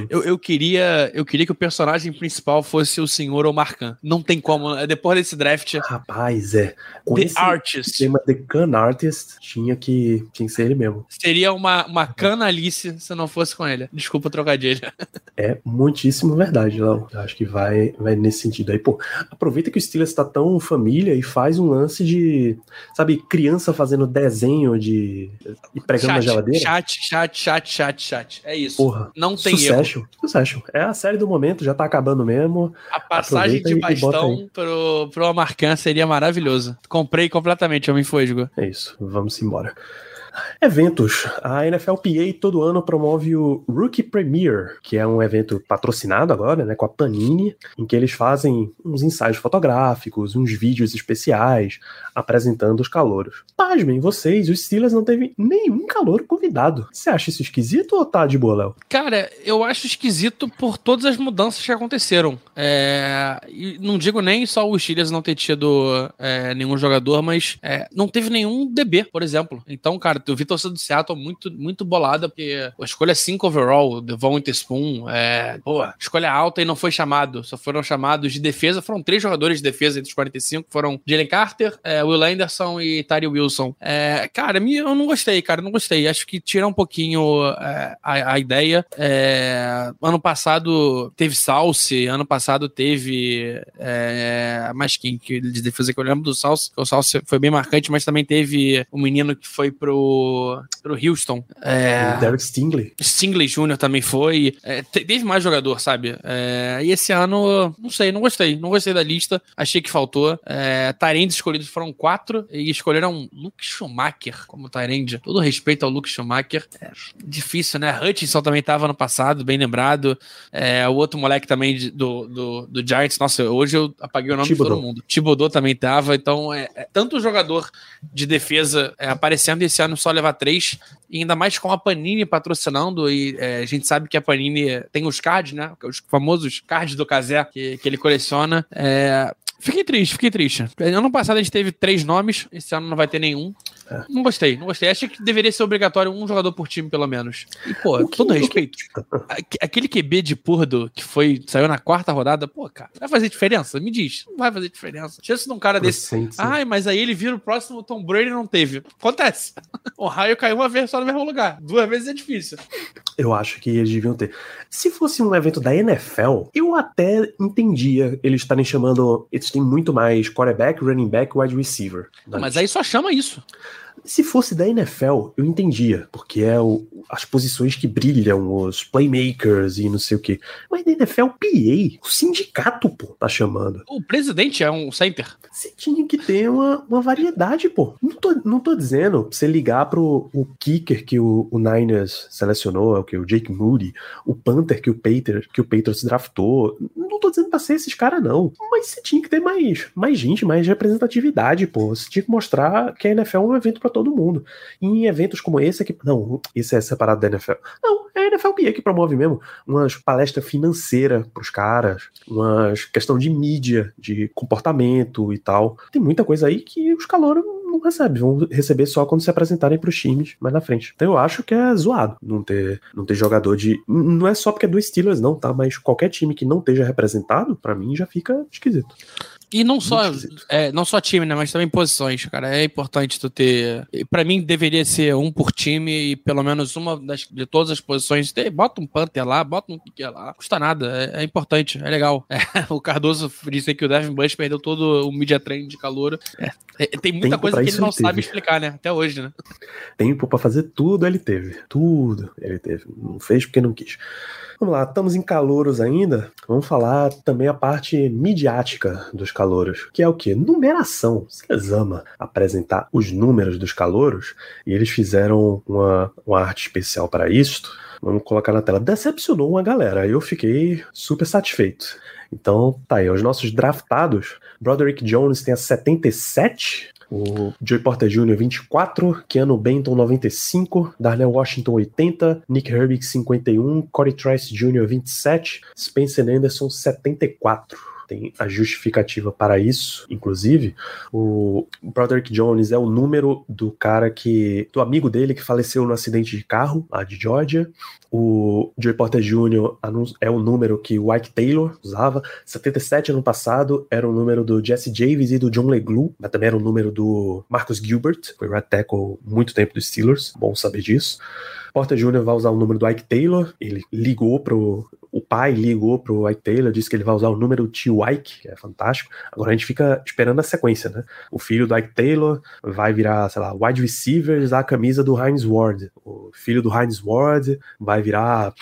Eu, eu, queria, eu queria que o personagem principal fosse o senhor Omarcan. Não tem como, né? depois desse draft. Rapaz, é. Com The Artist. Tema The Can Artist tinha que, tinha que ser ele mesmo. Seria uma, uma canalice se não fosse com ele. Desculpa o trocadilho. É muitíssimo verdade, Léo. Acho que vai, vai nesse sentido aí. Pô, aproveita que o Steelers tá tão família e faz um lance de, sabe, criança fazendo desenho de. e pregando chat, na geladeira. Chat, chat, chat, chat, chat. É isso. Porra. Não tem Succession, erro. Succession. É a série do momento, já tá acabando mesmo. A passagem de bastão pro, pro Amarcan seria maravilhoso. Comprei completamente, homem fôlego. É isso. Vamos embora. Eventos. A NFLPA todo ano promove o Rookie Premiere, que é um evento patrocinado agora, né, com a Panini, em que eles fazem uns ensaios fotográficos, uns vídeos especiais, apresentando os calouros. Pasmem, vocês, os Steelers não teve nenhum calor convidado. Você acha isso esquisito ou tá de boa, Léo? Cara, eu acho esquisito por todas as mudanças que aconteceram. É... não digo nem só os Steelers não ter tido é, nenhum jogador, mas é, não teve nenhum DB, por exemplo. Então, cara, eu vi torcida do Seattle muito, muito bolada, porque a escolha 5 overall, Devon Witherspoon, é, pô, escolha alta e não foi chamado. Só foram chamados de defesa. Foram três jogadores de defesa entre os 45. Foram Jalen Carter, é, Will Anderson e Tyree Wilson. É, cara, eu não gostei, cara, não gostei. Acho que tira um pouquinho é, a, a, ideia. É, ano passado teve Salse, ano passado teve é, mais quem de defesa que eu lembro do Salse. O Salse foi bem marcante, mas também teve um menino que foi pro, pro Houston. É, o Derek Stingley. Stingley Jr. também foi. É, teve mais jogador, sabe? É, e esse ano, não sei, não gostei. Não gostei da lista. Achei que faltou. É, Tyrande escolhidos foram quatro e escolheram Luke Schumacher como Tyrande. Todo respeito ao Luke Schumacher. É difícil, né? Hutchinson também tava no passado, bem lembrado. É, o outro moleque também de, do, do, do, Giants. Nossa, hoje eu apaguei o nome Thibodeau. de todo mundo. Thibodeau também tava. Então, é, é tanto jogador de defesa é, aparecendo esse ano só levar três. E ainda mais com a Panini patrocinando. E é, a gente sabe que a Panini tem os cards, né? Os famosos cards do Kazé que, que ele coleciona. É, Fiquei triste, fiquei triste. Ano passado a gente teve três nomes, esse ano não vai ter nenhum. É. Não gostei, não gostei. Acho que deveria ser obrigatório um jogador por time, pelo menos. E, pô, que, todo respeito. Que... Aquele QB de Purdo que foi, saiu na quarta rodada, pô, cara, vai fazer diferença? Me diz. Não vai fazer diferença. Chance de um cara desse. Ai, mas aí ele vira o próximo Tom Brady não teve. Acontece. O raio caiu uma vez só no mesmo lugar. Duas vezes é difícil. Eu acho que eles deviam ter. Se fosse um evento da NFL, eu até entendia eles estarem chamando. Eles têm muito mais quarterback, running back, wide receiver. Mas aí só chama isso. Se fosse da NFL, eu entendia, porque é o, as posições que brilham, os playmakers e não sei o que. Mas da NFL, PA, o sindicato, pô, tá chamando. O presidente é um center. Você tinha que ter uma, uma variedade, pô. Não tô, não tô dizendo pra você ligar pro o kicker que o, o Niners selecionou, que o Jake Moody, o Panther que o Patriots, que o Patriots draftou. Não tô dizendo pra ser esses caras, não. Mas você tinha que ter mais, mais gente, mais representatividade, pô. Você tinha que mostrar que a NFL é um evento para todo mundo. E em eventos como esse aqui, não, esse é separado da NFL. Não, é a NFLPA que promove mesmo umas palestras financeiras pros caras, umas questão de mídia, de comportamento e tal. Tem muita coisa aí que os calouros não recebem, vão receber só quando se apresentarem pros times mais na frente. Então eu acho que é zoado não ter, não ter jogador de. Não é só porque é do Steelers, não, tá? Mas qualquer time que não esteja representado, para mim já fica esquisito. E não só, é, não só time, né? Mas também posições, cara. É importante tu ter. Para mim, deveria ser um por time e pelo menos uma das, de todas as posições. Ter, bota um Panther lá, bota um Kicker lá. Custa nada. É, é importante, é legal. É, o Cardoso disse que o Devin Bush perdeu todo o media training de calor. É, é, tem muita Tempo coisa que ele não ele sabe teve. explicar, né? Até hoje, né? Tempo para fazer tudo ele teve. Tudo ele teve. Não fez porque não quis. Vamos lá, estamos em calouros ainda. Vamos falar também a parte midiática dos calouros, que é o que? Numeração. Vocês ama apresentar os números dos calouros e eles fizeram uma, uma arte especial para isto. Vamos colocar na tela. Decepcionou uma galera. Eu fiquei super satisfeito. Então, tá aí, os nossos draftados. Broderick Jones tem a 77, o Joey Porter Jr. 24, Keanu Benton 95, Darnell Washington 80, Nick Herbig 51, Corey Trice Jr. 27, Spencer Anderson 74 tem a justificativa para isso. Inclusive, o Broderick Jones é o número do cara que. do amigo dele que faleceu no acidente de carro, lá de Georgia. O Joey Porter Jr. é o número que o Ike Taylor usava. 77 ano passado era o número do Jesse Javis e do John LeGlue, mas também era o número do Marcus Gilbert, foi right tackle muito tempo dos Steelers, bom saber disso. Porter Jr. vai usar o número do Ike Taylor, ele ligou pro o pai ligou pro Ike Taylor, disse que ele vai usar o número tio Ike, que é fantástico. Agora a gente fica esperando a sequência, né? O filho do Ike Taylor vai virar, sei lá, wide receiver usar a camisa do Heinz Ward. O filho do Heinz Ward vai virar.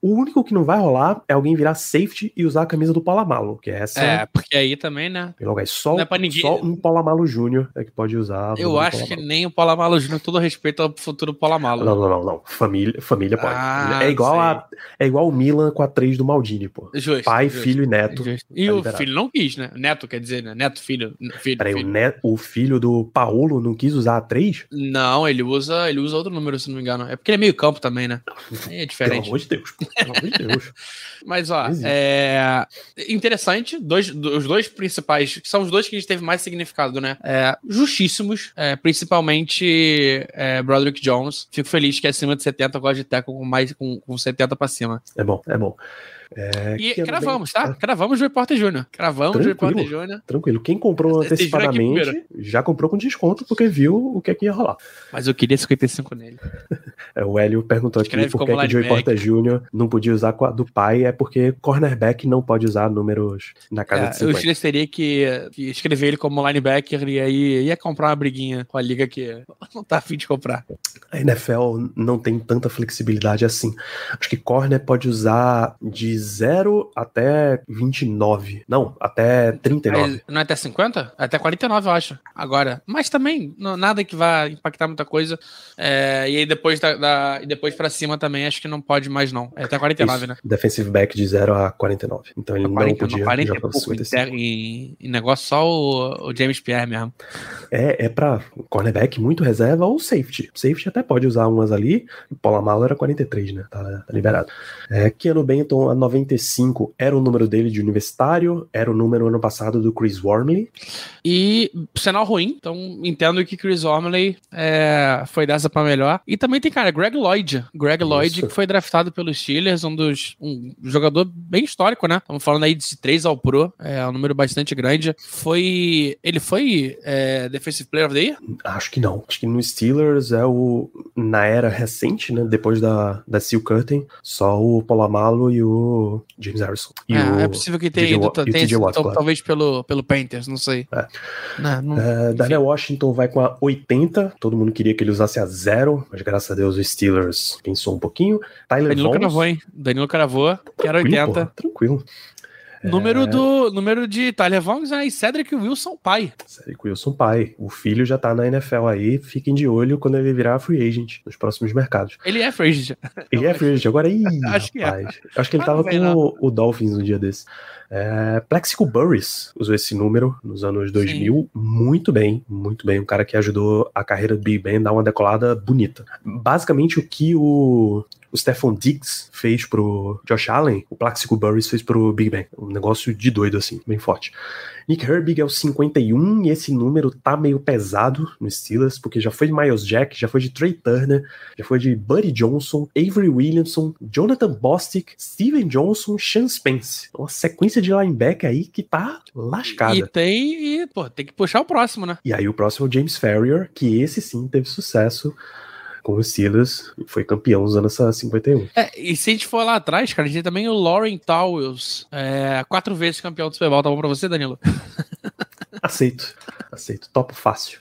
O único que não vai rolar é alguém virar safety e usar a camisa do Palamalo, que é essa. É, porque aí também, né? Logo, é só, é ninguém... só um Palamalo Júnior é que pode usar. Eu acho que nem o Palamalo Júnior, todo respeito ao futuro Palamalo. Não, não, não, não. Família, família pode. Ah, é igual sei. a é igual o Milan com a 3 do Maldini, pô. Justo, Pai, justo, filho e neto. justo. E tá o liberado. filho não quis, né? Neto, quer dizer, né? Neto, filho. filho, Peraí, o, filho. net, o filho do Paulo não quis usar a 3? Não, ele usa, ele usa outro número, se não me engano. É porque ele é meio campo também, né? É Pelo diferente. amor de Deus. pô. Pelo amor de Deus. Mas, ó, é interessante. Dois, do- os dois principais, que são os dois que a gente teve mais significado, né? É, justíssimos, é, principalmente é, Broderick Jones. Fico feliz que acima de 70 eu gosto de tackle com mais com, com 70 pra cima. É bom, é bom. É, E ano cravamos, bem- tá? Cravamos o Reporter Júnior. Cravamos o Tranquilo. Reporter Júnior. Tranquilo. Quem comprou aqui antecipadamente já comprou com desconto porque viu o que é que ia rolar. Mas eu queria 55 nele. É, o Hélio perguntou aqui Escreve por que, como que o. Porter Jr. não podia usar do pai. É porque cornerback não pode usar números na casa de É, o 50. Steelers teria que, que escrever ele como linebacker e aí ia comprar uma briguinha com a liga que não tá afim de comprar. A NFL não tem tanta flexibilidade assim. Acho que corner pode usar de 0 até 29. Não, até 39. Mas não é até 50? É até 49, eu acho. Agora. Mas também, não- nada que vá impactar muita coisa. É, e aí depois, da, da- e depois pra cima também, acho que não pode mais, não. É até 49, Isso, né? Defensive back de 0 a 49. Então ele não 40, podia 40 jogar e com pouco em, 55. ter- em, em negócio, só o, o James Pierre mesmo. É, é pra cornerback muito reserva ou safety. Safety até pode usar umas ali. O Polamalo era 43, né? Tá, tá liberado. É, Keanu Benton, a 95, era o número dele de universitário. Era o número ano passado do Chris Wormley. E sinal ruim, então entendo que Chris Ormley é, foi dessa pra melhor. E também tem, cara, Greg Lloyd. Greg Lloyd, Isso. que foi draftado pelos Steelers, um dos. um jogador bem histórico, né? Estamos falando aí de 3 ao Pro, é um número bastante grande. Foi. Ele foi é, Defensive Player of the Year? Acho que não. Acho que no Steelers é o. Na era recente, né? Depois da, da Seal Curtain, só o Polamalo e o James Harrison. E é, o, é possível que tenha ido. Watt- o tenha TJ Watt, sido, claro. Talvez pelo, pelo Panthers, não sei. É. Não, não- É, Daniel Washington vai com a 80. Todo mundo queria que ele usasse a zero, mas graças a Deus o Steelers pensou um pouquinho. Tyler Danilo Vaughn. cravou, hein? Danilo cravou, que era Tranquilo, 80. porra, tranquilo. Número do número de Tyler Vaughn né, e Cedric Wilson pai. Cedric Wilson pai. O filho já tá na NFL aí. Fiquem de olho quando ele virar free agent nos próximos mercados. Ele é free agent. Ele é free agent agora. Ih, Acho que é. Acho que ele tava com o, o Dolphins um dia desse. É, Plexico Burris usou esse número nos anos 2000 muito bem, muito bem. Um cara que ajudou a carreira do Big Ben a dar uma decolada bonita. Basicamente o que o, o Stephon Diggs fez pro Josh Allen, o Plexico Burris fez pro Big Ben. Um negócio de doido assim, bem forte. Nick Herbig é o 51 e esse número tá meio pesado no Steelers, porque já foi de Miles Jack, já foi de Trey Turner, já foi de Buddy Johnson, Avery Williamson, Jonathan Bostic, Steven Johnson, Sean Spence. Uma sequência de linebacker aí que tá lascada. E tem, e, pô, tem que puxar o próximo, né? E aí o próximo é o James Farrier, que esse sim teve sucesso com os Steelers, e foi campeão usando essa 51. É, e se a gente for lá atrás, cara, a gente tem também o Lauren Towels, é, quatro vezes campeão do Super Bowl. Tá bom pra você, Danilo? Aceito, aceito, topo fácil.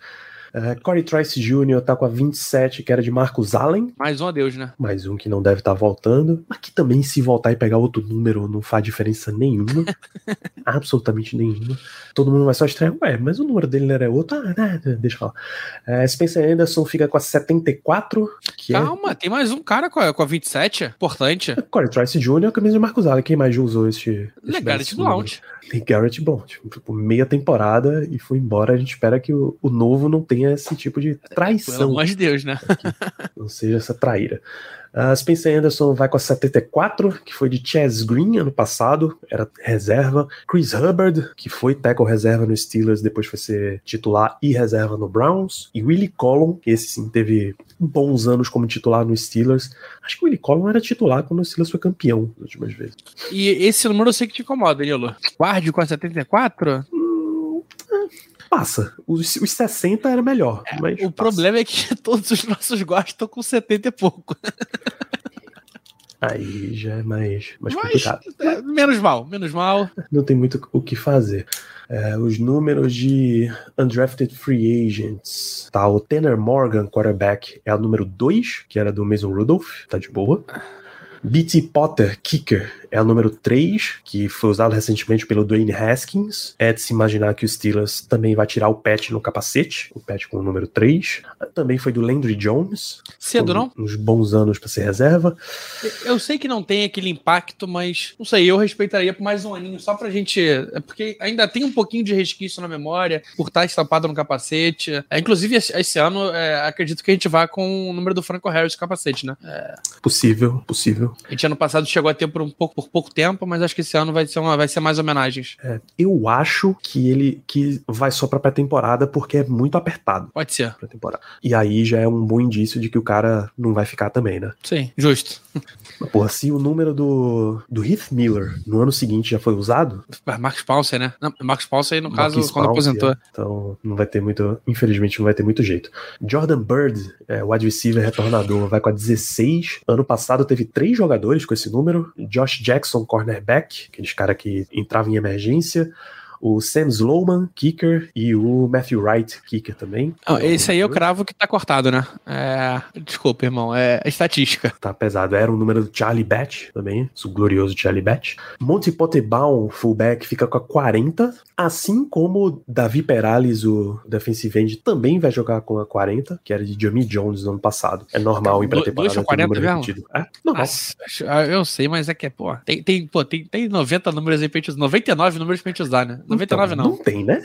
Uh, Corey Trice Jr. tá com a 27, que era de Marcus Allen. Mais um adeus, né? Mais um que não deve estar voltando. Mas que também, se voltar e pegar outro número, não faz diferença nenhuma. absolutamente nenhuma. Todo mundo vai só estranhar. Ué, mas o número dele não era outro? Ah, né, deixa eu falar. É, Spencer Anderson fica com a 74, que Calma, tem mais um cara com a, com a 27. Importante. é Corey Trice Jr. camisa de Marcus Allen. Quem mais usou este. número? Blount. Lee Garrett Blount. Tipo, meia temporada e foi embora. A gente espera que o, o novo não tenha esse tipo de Pelo traição. amor de Deus, né? não seja essa traíra. Uh, Spencer Anderson vai com a 74, que foi de Chaz Green ano passado, era reserva. Chris Hubbard, que foi tackle reserva no Steelers, depois foi ser titular e reserva no Browns. E Willie Collum, que esse sim teve bons anos como titular no Steelers. Acho que o Willie Collum era titular quando o Steelers foi campeão nas últimas vezes. E esse número eu sei que te incomoda, Danilo. Guarde com a 74? Hum, Passa. Os, os 60 era melhor. mas O passa. problema é que todos os nossos guardas estão com 70 e pouco. Aí já é mais, mais Mas, complicado. é, menos mal, menos mal. não tem muito o que fazer. É, os números de undrafted free agents. Tá, o Tanner Morgan, quarterback, é o número 2, que era do Mason Rudolph, tá de boa. B.T. Potter, kicker, é a número 3, que foi usado recentemente pelo Dwayne Haskins. É de se imaginar que o Steelers também vai tirar o patch no capacete, o patch com o número 3. Também foi do Landry Jones. Cedo, não? Uns bons anos para ser reserva. Eu sei que não tem aquele impacto, mas não sei, eu respeitaria por mais um aninho, só pra gente. É porque ainda tem um pouquinho de resquício na memória, por estar estampado no capacete. É, inclusive, esse, esse ano, é, acredito que a gente vá com o número do Franco Harris no capacete, né? É, Possível, possível. a gente ano passado chegou a ter por um pouco, por pouco tempo, mas acho que esse ano vai ser, uma, vai ser mais homenagens. É, eu acho que ele que vai só pra pré-temporada porque é muito apertado Pode ser. pra temporada. E aí já é um bom indício de que o cara não vai ficar também, né? Sim, justo. Mas, Porra, se o número do, do Heath Miller no ano seguinte já foi usado, Mas Marcos Paulsen, né? Não, Marcos Paulsen, no caso, quando aposentou. é. Então não vai ter muito, infelizmente não vai ter muito jeito. Jordan Bird, é, wide receiver retornador, vai com a 16. Ano passado teve três jogadores com esse número. Josh Jackson, cornerback, aqueles cara que entrava em emergência. O Sam Slowman, kicker, e o Matthew Wright, kicker também. Ah, esse aí eu cravo que tá cortado, né? É, desculpa, irmão. É estatística. Tá pesado. Era o número do Charlie Batch também, o glorioso Charlie Batch. Monty Pottebaum, fullback, fica com a 40. Assim como Davi Perales, o defensive end, também vai jogar com a 40, que era de Jamie Jones no ano passado. É normal em pré-temporada dois com ter 40 número mesmo? repetido. É, normal. Ah, eu sei, mas é que é, pô, tem, tem, pô, tem, tem 90 números aí pra gente usar. 99 números pra gente usar, né? 99 Então, não. Não tem, né?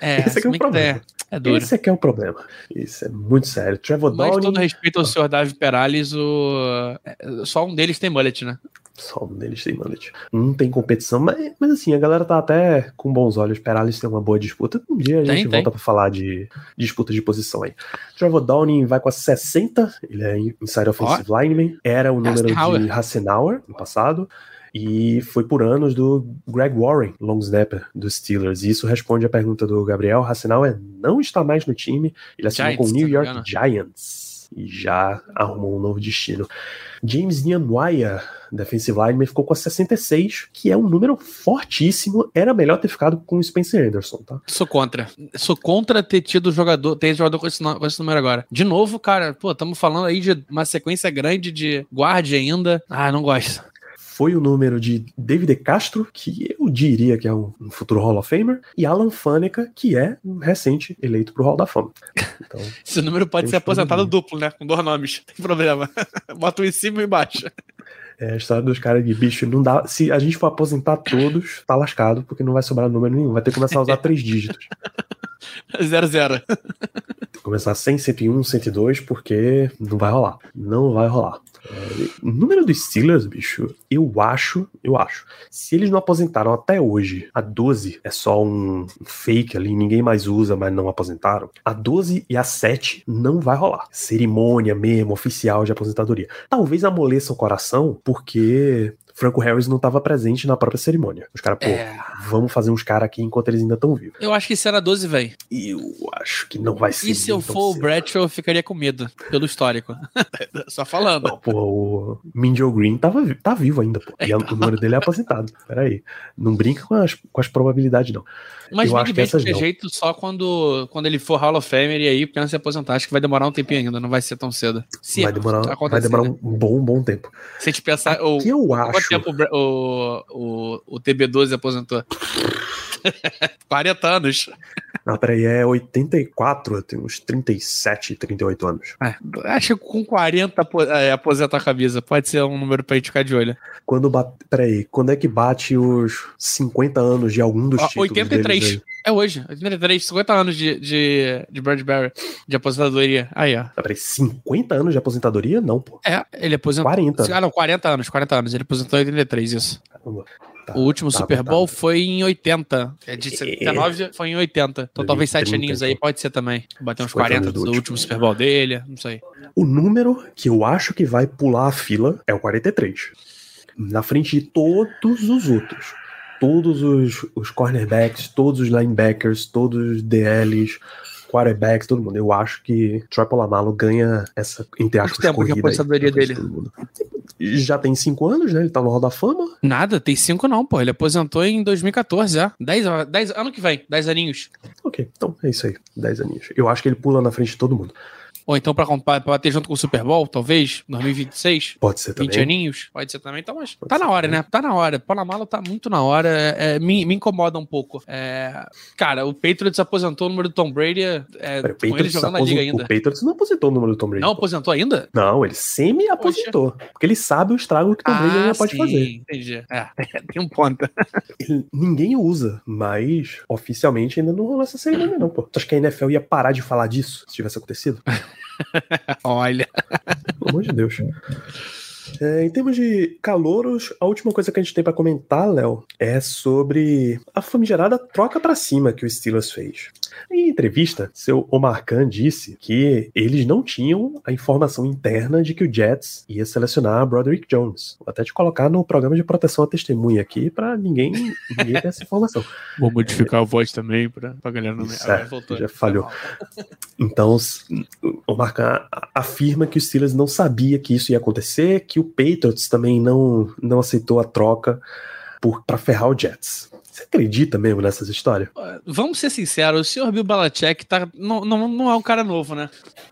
É, esse aqui se é o problema. é, é duro. Esse aqui é o problema. Isso é muito sério. Trevor Mas Downing, todo respeito ao senhor Davi Perales, o... é, só um deles tem mullet, né? Só um deles tem mullet. Não tem competição, mas, mas assim, a galera tá até com bons olhos. Perales tem uma boa disputa. Um dia a Tem, gente tem. volta pra falar de disputa de posição aí. Trevor Downing vai com a 60, ele é inside offensive lineman. Era o número Hassenauer. de Hassenauer no passado. E foi por anos do Greg Warren, long snapper dos Steelers. E isso responde a pergunta do Gabriel. Hassenauer não está mais no time. Ele assinou Giants, com o New York Giants. E já arrumou um novo destino. James Nyanwaya, defensive lineman, ficou com a 66, que é um número fortíssimo. Era melhor ter ficado com o Spencer Anderson, tá? Sou contra. Sou contra ter tido jogador, ter jogador com esse, com esse número agora. De novo, cara, pô, estamos falando aí de uma sequência grande de guarde ainda. Ah, não gosto. Foi o número de David Castro, que eu diria que é um, um futuro Hall of Famer, e Alan Faneca, que é um recente eleito pro Hall da Fama. Então, Esse número pode ser aposentado duplo, né? Com dois nomes. Tem problema. Bota um em cima e embaixo. é a história dos caras de bicho. Não dá. Se a gente for aposentar todos, tá lascado, porque não vai sobrar número nenhum. Vai ter que começar a usar três dígitos. Zero, zero. começar 100, 101, 102, porque não vai rolar. Não vai rolar. É, número dos Steelers, bicho, eu acho, eu acho. Se eles não aposentaram até hoje, a 12 é só um fake ali, ninguém mais usa, mas não aposentaram. A 12 e a 7 não vai rolar. Cerimônia mesmo, oficial de aposentadoria. Talvez amoleça o coração, porque Franco Harris não estava presente na própria cerimônia. Os caras, pô, É. vamos fazer uns caras aqui enquanto eles ainda estão vivos. Eu acho que se era 12, vem. Eu acho que não vai ser. E se eu for o. Bradshaw, eu ficaria com medo, pelo histórico. Só falando. Não, pô, o Minjo Green tava, tá vivo ainda, pô. E a- o número dele é aposentado. Peraí. Não brinca com as, com as probabilidades, não. Mas eu acho que essas não. jeito só quando, quando ele for Hall of Famer e aí pensa em aposentar. Acho que vai demorar um tempinho ainda, não vai ser tão cedo. Se vai demorar, vai demorar né? um bom, bom tempo. Se a gente pensar. O, Que eu acho. Tempo o Bra- o, o, o TB12 aposentou? 40 anos. Não, peraí, é 84, eu tenho uns 37, 38 anos. É, acho que com 40 apo- é, aposenta a camisa. Pode ser um número pra gente ficar de olho. Quando bate. Peraí, quando é que bate os 50 anos de algum dos Ó, títulos? 83. É hoje. 83, 50 anos de, de, de Bradbury, de aposentadoria. Aí, ó. Peraí, 50 anos de aposentadoria? Não, pô. É, ele aposentou. 40. Ah, não, 40 anos, 40 anos. Ele aposentou em 83, isso. Caramba. Tá, o último tá Super Bowl apertado. foi em 80. É de 79, foi em 80. Então talvez 7 30, aninhos aí então. pode ser também. Bater uns 50 40 anos do, do último. último. Super Bowl dele, não sei. O número que eu acho que vai pular a fila é o 43. Na frente de todos os outros. Todos os, os cornerbacks, todos os linebackers, todos os DLs, quarterbacks, todo mundo. Eu acho que Troy Polamalu ganha essa, entre aspas, tempo aí, aposentadoria de dele? todo mundo. Já tem cinco anos, né? Ele tá no Hall da Fama. Nada, tem 5 não, pô. Ele aposentou em 2014 já. 10, a- 10 ano que vem, 10 aninhos. Ok, então é isso aí. 10 aninhos. Eu acho que ele pula na frente de todo mundo. Ou então pra bater junto com o Super Bowl, talvez, 2026. Pode ser 20 também. aninhos, pode ser também. Então, mas Pode tá na hora, também. né? Tá na hora. Panamalo tá muito na hora. É, é, me, me incomoda um pouco. É, cara, o Patriots aposentou o número do Tom Brady é, Pera, o com ele jogando na liga ainda. o Patriots não aposentou o número do Tom Brady. Não aposentou ainda? Não, ele semi-aposentou. Porque ele sabe o estrago que o Tom Brady ainda pode sim, fazer. Entendi. É, tem um ponto. Ele- ninguém usa, mas oficialmente ainda não rolou essa cerimônia, não, pô. Tu acha que a NFL ia parar de falar disso se tivesse acontecido? Olha. Pelo amor de Deus. É, em termos de calouros, a última coisa que a gente tem pra comentar, Léo, é sobre a famigerada troca pra cima que o Steelers fez. Em entrevista, seu Omar Khan disse que eles não tinham a informação interna de que o Jets ia selecionar Broderick Jones. Vou até te colocar no programa de proteção à testemunha aqui pra ninguém, ninguém ter essa informação. Vou modificar a voz também pra, pra galera não me. É, já falhou. Então, s- o Marca afirma que o Steelers não sabia que isso ia acontecer, que o Patriots também não, não aceitou a troca para ferrar o Jets. Você acredita mesmo nessas histórias? Vamos ser sinceros, o senhor Bill Belichick tá, não, não, não é um cara novo, né?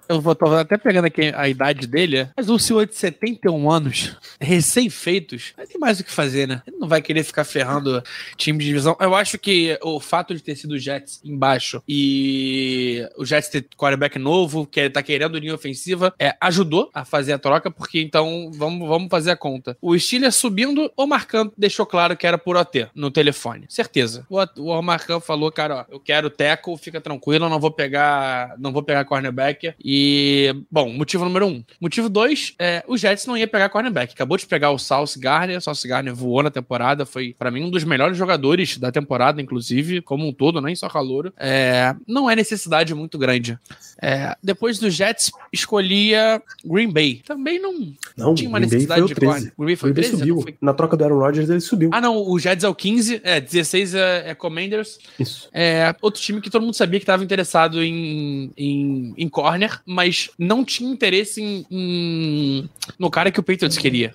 Eu vou até pegando aqui a idade dele, mas um senhor de 71 anos, recém-feitos, tem mais o que fazer, né? Ele não vai querer ficar ferrando time de divisão. Eu acho que o fato de ter sido o Jets embaixo e o Jets ter quarterback novo, que ele tá querendo linha ofensiva, é, ajudou a fazer a troca, porque então vamos, vamos fazer a conta. O Steelers subindo, o Marcando deixou claro que era por OT no telefone. Certeza. O, o Marcão falou, cara, ó, eu quero teco, fica tranquilo, não vou pegar, não vou pegar cornerback. E, bom, motivo número um. Motivo dois, é, o Jets não ia pegar cornerback. Acabou de pegar o Sauce Garner, o Sauce Garner voou na temporada, foi pra mim um dos melhores jogadores da temporada, inclusive, como um todo, nem só calouro. É, não é necessidade muito grande. É, depois do Jets, escolhia Green Bay. Também não Não, tinha uma Green Bay necessidade foi de 13. corner. Green Bay O foi Green Bay 13? subiu. Foi- Na troca do Aaron Rodgers, ele subiu. Ah, não, o Jets é o 15, é, 16 é, é Commanders. Isso. É outro time que todo mundo sabia que estava interessado em, em, em corner, mas não tinha interesse em, em- no cara que o Patriots queria.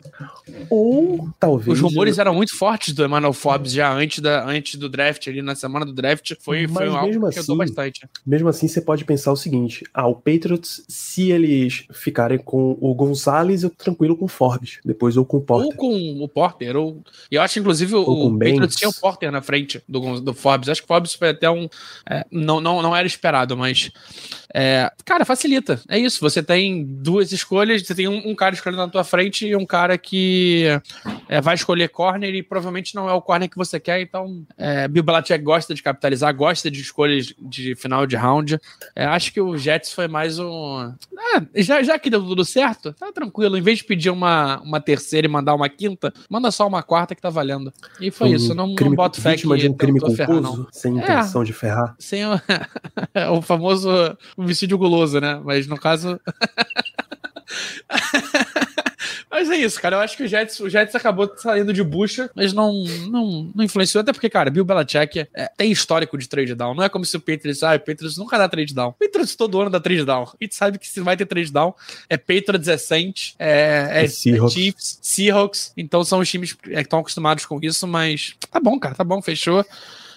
Ou talvez. Os rumores eram muito fortes do Emmanuel Forbes já antes, da, antes do draft, ali na semana do draft. Foi, foi Mas algo mesmo que ajudou assim, bastante. Mesmo assim, você pode pensar o seguinte: ah, o Patriots, se eles ficarem com o Gonzalez, eu tranquilo com o Forbes. Depois ou com o Ou Porter. com o Porter, ou. Eu acho, inclusive, o, Ou com o Patriots tinha o Porter na frente do, do Forbes. Acho que o Forbes foi até um. é, não, não, não era esperado, mas. É, cara, facilita. É isso. Você tem duas escolhas, você tem um, um cara escolhendo na tua frente e um cara que é, vai escolher corner e provavelmente não é o corner que você quer. Então, é, Bill Belichick gosta de capitalizar, gosta de escolhas de final de round. É, acho que o Jets foi mais um. Ah, já, já que deu tudo certo, tá tranquilo. Em vez de pedir uma, uma terceira e mandar uma quinta, manda só uma quarta que tá valendo. E foi Um isso. Não, não crime, boto fé que de um crime culposo, ferrar, não. sem É. intenção de ferrar. Sem o, o famoso homicídio guloso, né? Mas no caso. Mas é isso, cara. Eu acho que o Jets, o Jets acabou saindo de bucha, mas não, não, não influenciou. Até porque, cara, Bill Belichick é, tem histórico de trade down. Não é como se o Patriots, ah, o Patriots nunca dá trade down. O Patriots todo ano dá trade down. A gente sabe que se vai ter trade down, é Patriots, é Saints, é, é, É Seahawks. é Chiefs, Seahawks. Então são os times que estão acostumados com isso, mas tá bom, cara, tá bom, fechou.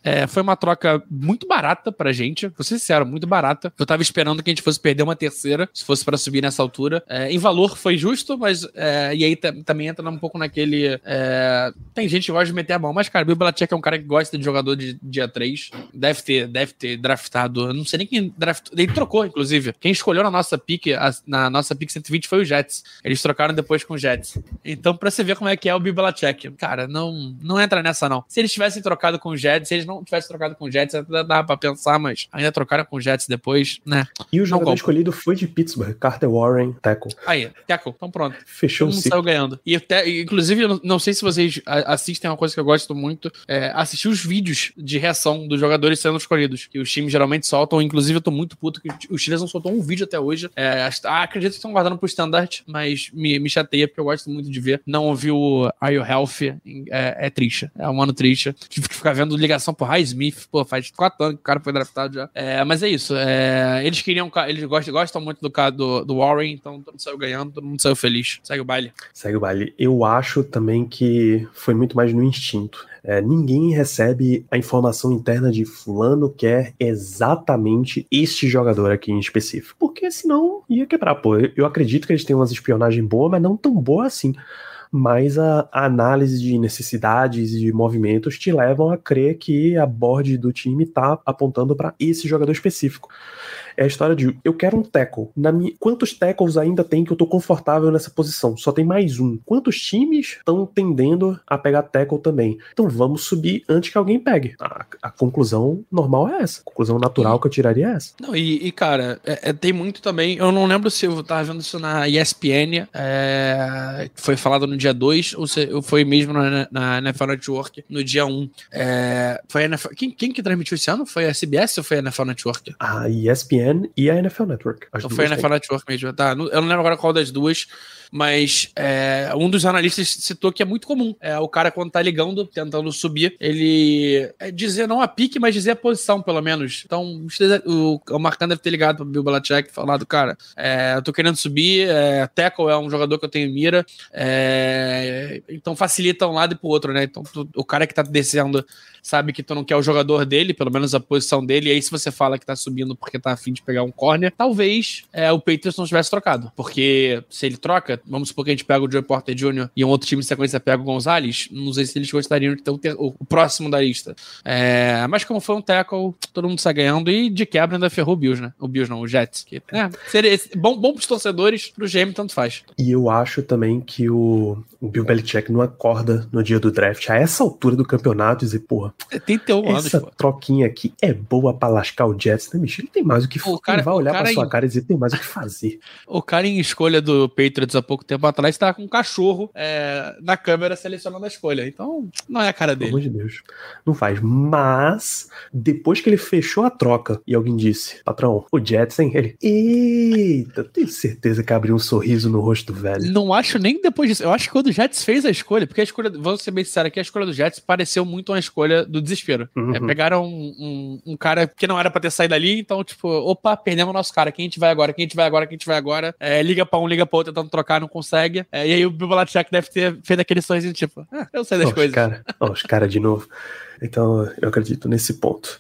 É, foi uma troca muito barata pra gente, vou ser sincero, muito barata. Eu tava esperando que a gente fosse perder uma terceira, se fosse pra subir nessa altura. É, em valor foi justo, mas. é, e aí ta- também entra um pouco naquele. é, tem gente que gosta de meter a mão, mas, cara, Bill Belichick é um cara que gosta de jogador de dia 3. Deve ter, deve ter draftado. Não sei nem quem draftou. Ele trocou, inclusive. Quem escolheu na nossa a- na nossa pick 120 foi o Jets. Eles trocaram depois com o Jets. Então, pra você ver como é que é o Bill Belichick, cara, não, não entra nessa, não. Se eles tivessem trocado com o Jets, eles não tivessem trocado com o Jets, ainda dava pra pensar, mas ainda trocaram com o Jets depois, né? E o jogador escolhido foi de Pittsburgh, Carter Warren, tackle. Aí, tackle, então pronto. Fechou Todo o mundo saiu ganhando. E até, inclusive, eu não- sei se vocês assistem uma coisa que eu gosto muito, é assistir os vídeos de reação dos jogadores sendo escolhidos. Que os times geralmente soltam. Inclusive, eu tô muito puto que os Chiles não soltou um vídeo até hoje. É, ah, acredito que estão guardando pro standard, mas me, me chateia porque eu gosto muito de ver. Não ouvir o Are You Healthy é, é triste. É um ano triste. Tive que ficar vendo ligação pro High Smith. Pô, faz quatro anos que o cara foi draftado já. É, mas é isso. é, eles queriam. Eles gostam, gostam muito do, do, do Warren, então todo mundo saiu ganhando, todo mundo saiu feliz. Segue o baile. Segue o baile. Eu acho também que foi muito mais no instinto. É, ninguém recebe a informação interna de fulano quer exatamente este jogador aqui em específico. Porque senão ia quebrar. Pô, eu acredito que eles têm umas espionagem boa, mas não tão boa assim mas a, a análise de necessidades e de movimentos te levam a crer que a board do time está apontando para esse jogador específico. É a história de eu quero um tackle. Na minha, quantos tackles ainda tem que eu tô confortável nessa posição? Só tem mais um. Quantos times estão tendendo a pegar tackle também? Então vamos subir antes que alguém pegue. A, a conclusão normal é essa. A conclusão natural que eu tiraria é essa. Não, e, e cara, é, é, tem muito também. Eu não lembro se eu tava vendo isso na ESPN, é, foi falado no dia 2, ou se foi mesmo na, na NFL Network no dia 1. Um. É, foi a NFL, quem, quem que transmitiu esse ano? Foi a CBS ou foi a NFL Network? A ESPN ESPN e a NFL Network. As foi a NFL Network mesmo, tá? Eu não lembro agora qual das duas, mas é, um dos analistas citou que é muito comum. É, o cara, quando tá ligando, tentando subir, ele é dizer não a pique, mas dizer a posição, pelo menos. Então, o, o deve ter ligado pro Bill Belichick e falado, cara, é, eu tô querendo subir, é, é um jogador que eu tenho mira, é, então facilita um lado e pro outro, né? Então, tu, o cara que tá descendo sabe que tu não quer o jogador dele, pelo menos a posição dele, e aí se você fala que tá subindo porque tá afim de pegar um corner, talvez é, o Patriots não tivesse trocado. Porque se ele troca, vamos supor que a gente pega o Joe Porter Jr. e um outro time de sequência pega o Gonzalez, não sei se eles gostariam de ter o, ter, o, próximo da lista. É, mas como foi um tackle, todo mundo sai ganhando e de quebra ainda ferrou o Bills, né? O Bills não, o Jets. Que, é, seria bom, bom pros torcedores, pro GM tanto faz. E eu acho também que o, o Bill Belichick não acorda no dia do draft a essa altura do campeonato e dizer, porra, é, tem um anos, essa pô. troquinha aqui é boa pra lascar o Jets, né, bicho? Ele tem mais o que fazer. Ele vai olhar pra sua em... cara e dizer, tem mais o que fazer. O cara em escolha do Patriots pouco tempo atrás tava com um cachorro é, na câmera selecionando a escolha. Então, não é a cara dele. Pelo amor de Deus. Não faz. Mas, depois que ele fechou a troca e alguém disse, patrão, o Jets, hein? Ele, eita, tenho certeza que abriu um sorriso no rosto do velho. Não acho nem depois disso. Eu acho que quando o Jets fez a escolha, porque a escolha, vamos ser bem sinceros aqui, a escolha do Jets pareceu muito uma escolha do desespero. Uhum. É, pegaram um, um, um, cara que não era pra ter saído ali, então, tipo, opa, perdemos o nosso cara. Quem a gente vai agora? Quem a gente vai agora? Quem a gente vai agora? É, liga pra um, liga pra outro, tentando trocar, não consegue. É, e aí o Bill Belichick deve ter feito aquele sorrisinho, tipo, ah, eu sei das oh, coisas. Cara, oh, os caras de novo. Então, eu acredito nesse ponto.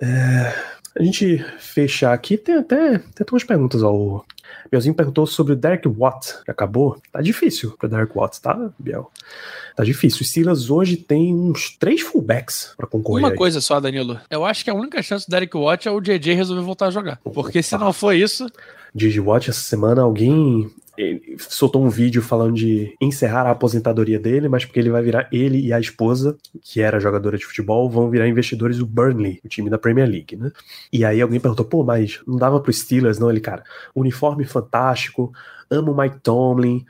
É, a gente fechar aqui, tem até, tem umas perguntas ao. Bielzinho perguntou sobre o Derek Watt. Acabou? Tá difícil pro Derek Watt, tá, Biel? Tá difícil. O Steelers hoje tem uns três fullbacks para concorrer. Uma aí. coisa só, Danilo. Eu acho que a única chance do Derek Watt é o JJ resolver voltar a jogar. Porque se não for isso. JJ Watt, essa semana alguém soltou um vídeo falando de encerrar a aposentadoria dele, mas porque ele vai virar ele e a esposa, que era jogadora de futebol, vão virar investidores do Burnley, o time da Premier League, né? E aí alguém perguntou, pô, mas não dava pro Steelers, não? Ele, cara, uniforme fantástico, amo Mike Tomlin,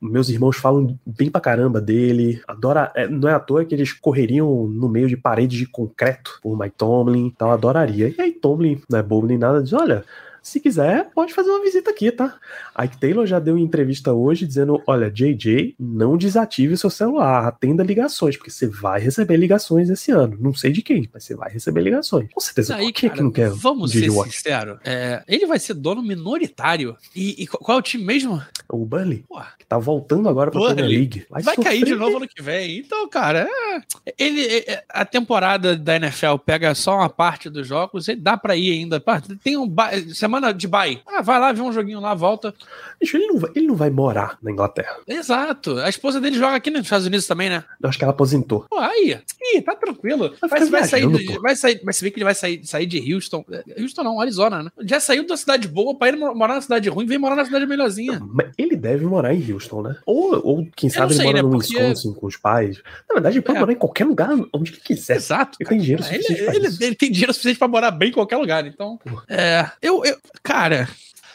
meus irmãos falam bem pra caramba dele, adora, é, não é à toa que eles correriam no meio de paredes de concreto por Mike Tomlin, então adoraria. E aí Tomlin, não é bobo nem nada, diz, olha, se quiser, pode fazer uma visita aqui, tá? Ike Taylor já deu entrevista hoje dizendo: olha, JJ, não desative o seu celular, atenda ligações, porque você vai receber ligações esse ano. Não sei de quem, mas você vai receber ligações. Com certeza. Aí, quem é que não quer? Vamos ser sinceros. É, ele vai ser dono minoritário. E, e, qual é o time mesmo? O Burnley. Que tá voltando agora pra Burnley. Premier League. Vai, vai cair de novo ano que vem. Então, cara, é, ele, é, a temporada da NFL pega só uma parte dos jogos, ele dá pra ir ainda. Tem um. Semana semana de bye. Ah, vai lá, vê um joguinho lá, volta. Bicho, ele não, vai, ele não vai morar na Inglaterra. Exato. A esposa dele joga aqui nos Estados Unidos também, né? Eu acho que ela aposentou. Pô, aí. Ih, tá tranquilo. Vai, vai, vai sair, de, vai sair. Mas se vê que ele vai sair, sair de Houston. Houston não, Arizona, né? Já saiu da cidade boa pra ir morar na cidade ruim, vem morar na cidade melhorzinha. Não, mas ele deve morar em Houston, né? Ou, ou quem sabe sei, ele mora né? no Porque... Wisconsin com os pais. Na verdade, ele pode é. morar em qualquer lugar, onde ele quiser. Exato. Ele tem dinheiro suficiente. Ele, ele, ele, tem dinheiro suficiente pra morar bem em qualquer lugar. Então, é, eu, eu, cara,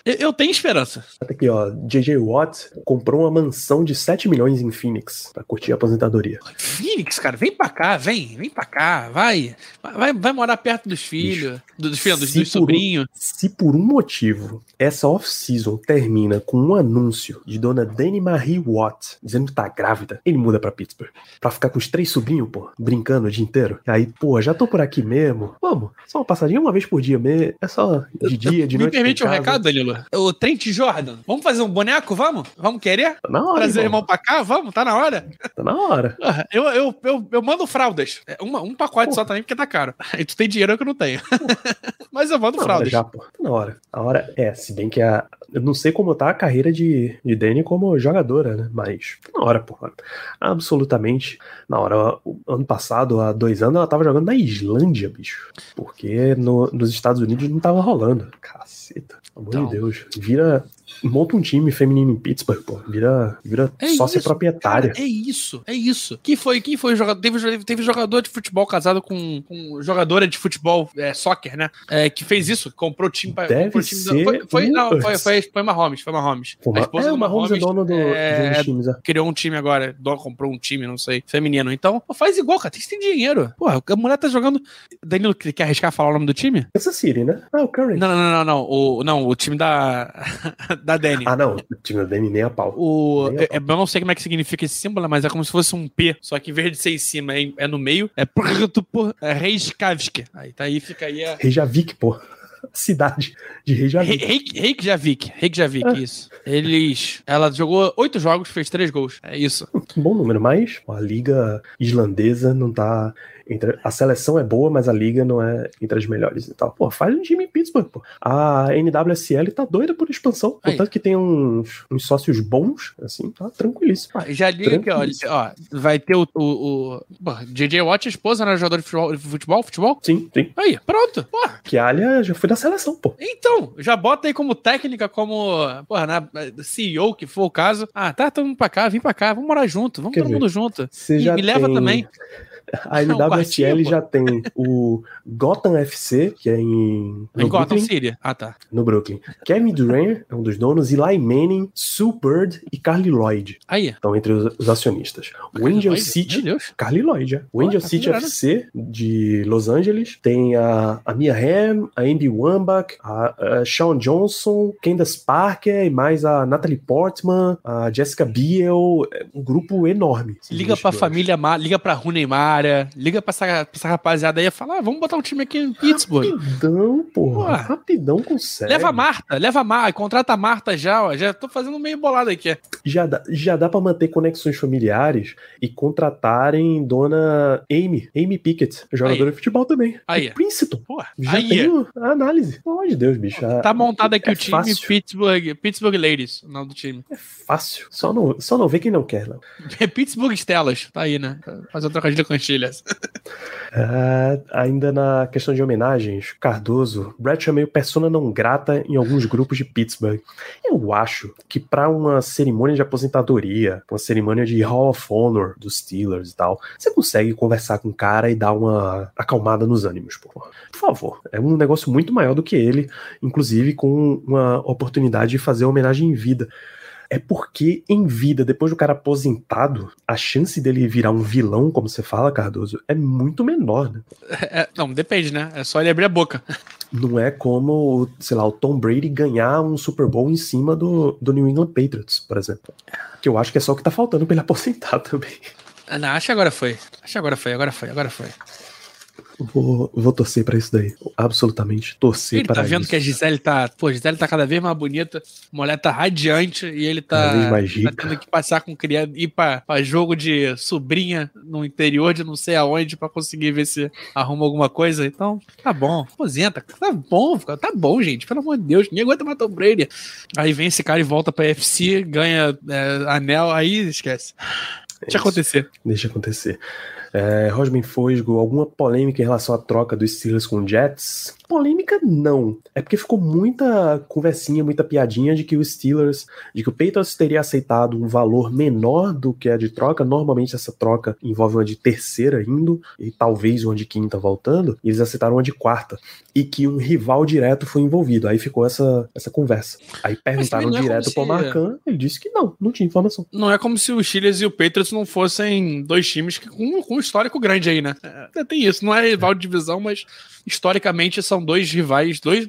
eu tenho esperança. Aqui, ó. JJ Watt comprou uma mansão de 7 milhões em Phoenix pra curtir a aposentadoria. Phoenix, cara, vem pra cá, vem, vem pra cá, vai. Vai, vai morar perto dos filhos, dos filhos, dos, dos sobrinhos. se por um motivo essa off-season termina com um anúncio de dona Dani Marie Watt dizendo que tá grávida, ele muda pra Pittsburgh. Pra ficar com os três sobrinhos, pô, brincando o dia inteiro. Aí, pô, já tô por aqui mesmo. Vamos, só uma passadinha uma vez por dia mesmo. É só de dia, de noite. Me permite um recado, Danilo? Ídolo. O Trent Jordan. Vamos fazer um boneco? Vamos? Vamos querer? Tá na hora. Trazer o irmão. pra cá? Vamos? Tá na hora? Tá na hora. Ah, Eu, eu, eu, eu mando fraldas. É, uma- um pacote só também, porque tá caro. E tu tem dinheiro que eu não tenho. Mas eu mando Tá hora fraldas. já, pô. Tá na hora. A hora é, se bem que a. Eu não sei como tá a carreira de, de Dani como jogadora, né? Mas tá na hora, pô. Absolutamente. Na hora. O ano passado, há dois anos, ela tava jogando na Islândia, bicho. Porque no- nos Estados Unidos não tava rolando. Caceta. Pelo amor Então. de Deus. Vira. Monta um time feminino em Pittsburgh, pô. Vira, vira É sócia isso, proprietária. Cara, é isso, é isso. Quem foi, quem foi o jogador? Teve, teve jogador de futebol casado com, com jogadora de futebol, é, soccer, né? É, que fez isso, comprou time pra. Deve comprou time ser foi, foi, não, foi, foi, foi Mahomes, foi Mahomes. Pô, A esposa é, do Mahomes é dono do, é, de uns times, é. criou um time agora, dono comprou um time, não sei, feminino. Então, pô, faz igual, cara. Tem que ter dinheiro. Porra, a mulher tá jogando. Danilo, quer arriscar falar o nome do time? Kansas City, né? Ah, o Curry. Não, não, não, não, não. O, não, o time da. da Dani. Ah, não. O time da Dani nem a pau. O, a é- eu não sei como é que significa esse símbolo, mas é como se fosse um P, só que em vez de ser em cima, é, é no meio. É por é Reykjavik. Aí tá aí, fica aí a. Reykjavik, pô. Cidade de Reykjavik. Reik- Reykjavik, Reykjavik, Ah. isso. Eles. Ela jogou oito jogos, fez três gols. É isso. Bom número, mas a liga islandesa não tá. Entre... A seleção é boa, mas a liga não é entre as melhores e tal. Pô, faz um time em Pittsburgh, pô. A NWSL tá doida por expansão. Aí. Portanto que tem uns, uns sócios bons, assim, tá tranquilíssimo. Ah, Já liga aqui, ó, ó. Vai ter o. o, o... Pô, JJ Watt, esposa, né? Jogador de futebol, futebol? Futebol? Sim, sim. Aí, pronto. Pô, Que Alia já foi da seleção, pô. Então, já bota aí como técnica, como, porra, na CEO, que for o caso. Ah, tá, todo mundo pra cá, vem pra cá, vamos morar junto, vamos Quer todo ver? mundo junto. Você E já me leva tem- também. A NWSL já tem o Gotham FC, que é em. Em Gotham Brooklyn. City. Ah, tá. no Brooklyn. Kevin Durant é um dos donos, Eli Manning, Sue Bird e Carly Lloyd Aí. estão entre os, os acionistas. O Angel Lloyd? City. Carly Lloyd, é. O Angel tá City. FC de Los Angeles tem a, a Mia Hamm, a Andy Wambach, a, a Sean Johnson, Candace Parker e mais a Natalie Portman, a Jessica Biel, é um grupo enorme. Liga pra família, liga pra Rune Liga pra essa, pra essa rapaziada aí e fala: ah, vamos botar um time aqui em Pittsburgh. Rapidão, porra. Porra. Rapidão consegue. Leva a Marta, leva a Marta, contrata a Marta já, ó. Já tô fazendo meio bolado aqui. já dá, já dá para manter conexões familiares e contratarem dona Amy, Amy Pickett, jogadora de futebol também. Aí. Do Princeton. Porra, Já aí. tenho a análise. Pelo amor de Deus, bicho. a- Tá montado aqui é o time fácil. Pittsburgh, Pittsburgh Ladies, o nome do time. É fácil. Só não, só não vê quem não quer, não. Pittsburgh Stellas, tá aí, né? Fazer um trocadilho com as Ah, ainda na questão de homenagens, Cardoso, Bradshaw é meio persona não grata em alguns grupos de Pittsburgh. Eu acho que para uma cerimônia de aposentadoria, uma cerimônia de Hall of Honor dos Steelers e tal, você consegue conversar com o cara e dar uma acalmada nos ânimos. Por favor, é um negócio muito maior do que ele, inclusive com uma oportunidade de fazer homenagem em vida. É porque em vida, depois do cara aposentado, a chance dele virar um vilão, como você fala, Cardoso, é muito menor, né? É, não, depende, né? É só ele abrir a boca. Não é como, sei lá, o Tom Brady ganhar um Super Bowl em cima do, do New England Patriots, por exemplo. Que eu acho que é só o que tá faltando pra ele aposentar também. Ah, Não, acho que agora foi. Acho que agora foi, agora foi, agora foi. Vou, vou torcer pra isso daí. Absolutamente. Torcer Ele para tá vendo isso. que a Gisele tá. Pô, a Gisele tá cada vez mais bonita, a mulher tá radiante e ele tá, tá tendo que passar com criança, ir pra, pra jogo de sobrinha no interior de não sei aonde pra conseguir ver se arruma alguma coisa. Então, tá bom, aposenta. Tá bom, tá bom, gente. Pelo amor de Deus, ninguém aguenta matar o Brady. Aí vem esse cara e volta pra FC, ganha é, anel, aí esquece. Deixa isso. acontecer. Deixa acontecer. É, Rosman Fosgo, alguma polêmica em relação à troca dos Steelers com o Jets? Polêmica não. É porque ficou muita conversinha, muita piadinha de que o Steelers, de que o Patriots teria aceitado um valor menor do que a de troca. Normalmente essa troca envolve uma de terceira indo e talvez uma de quinta voltando. E eles aceitaram uma de quarta. E que um rival direto foi envolvido. Aí ficou essa, essa conversa. Aí perguntaram é direto pro se- Marcan, ele disse que não, não tinha informação. Não é como se os Steelers e o Patriots não fossem dois times que, com, com um histórico grande aí, né? É, tem isso, não é rival de divisão, mas historicamente são dois rivais, dois,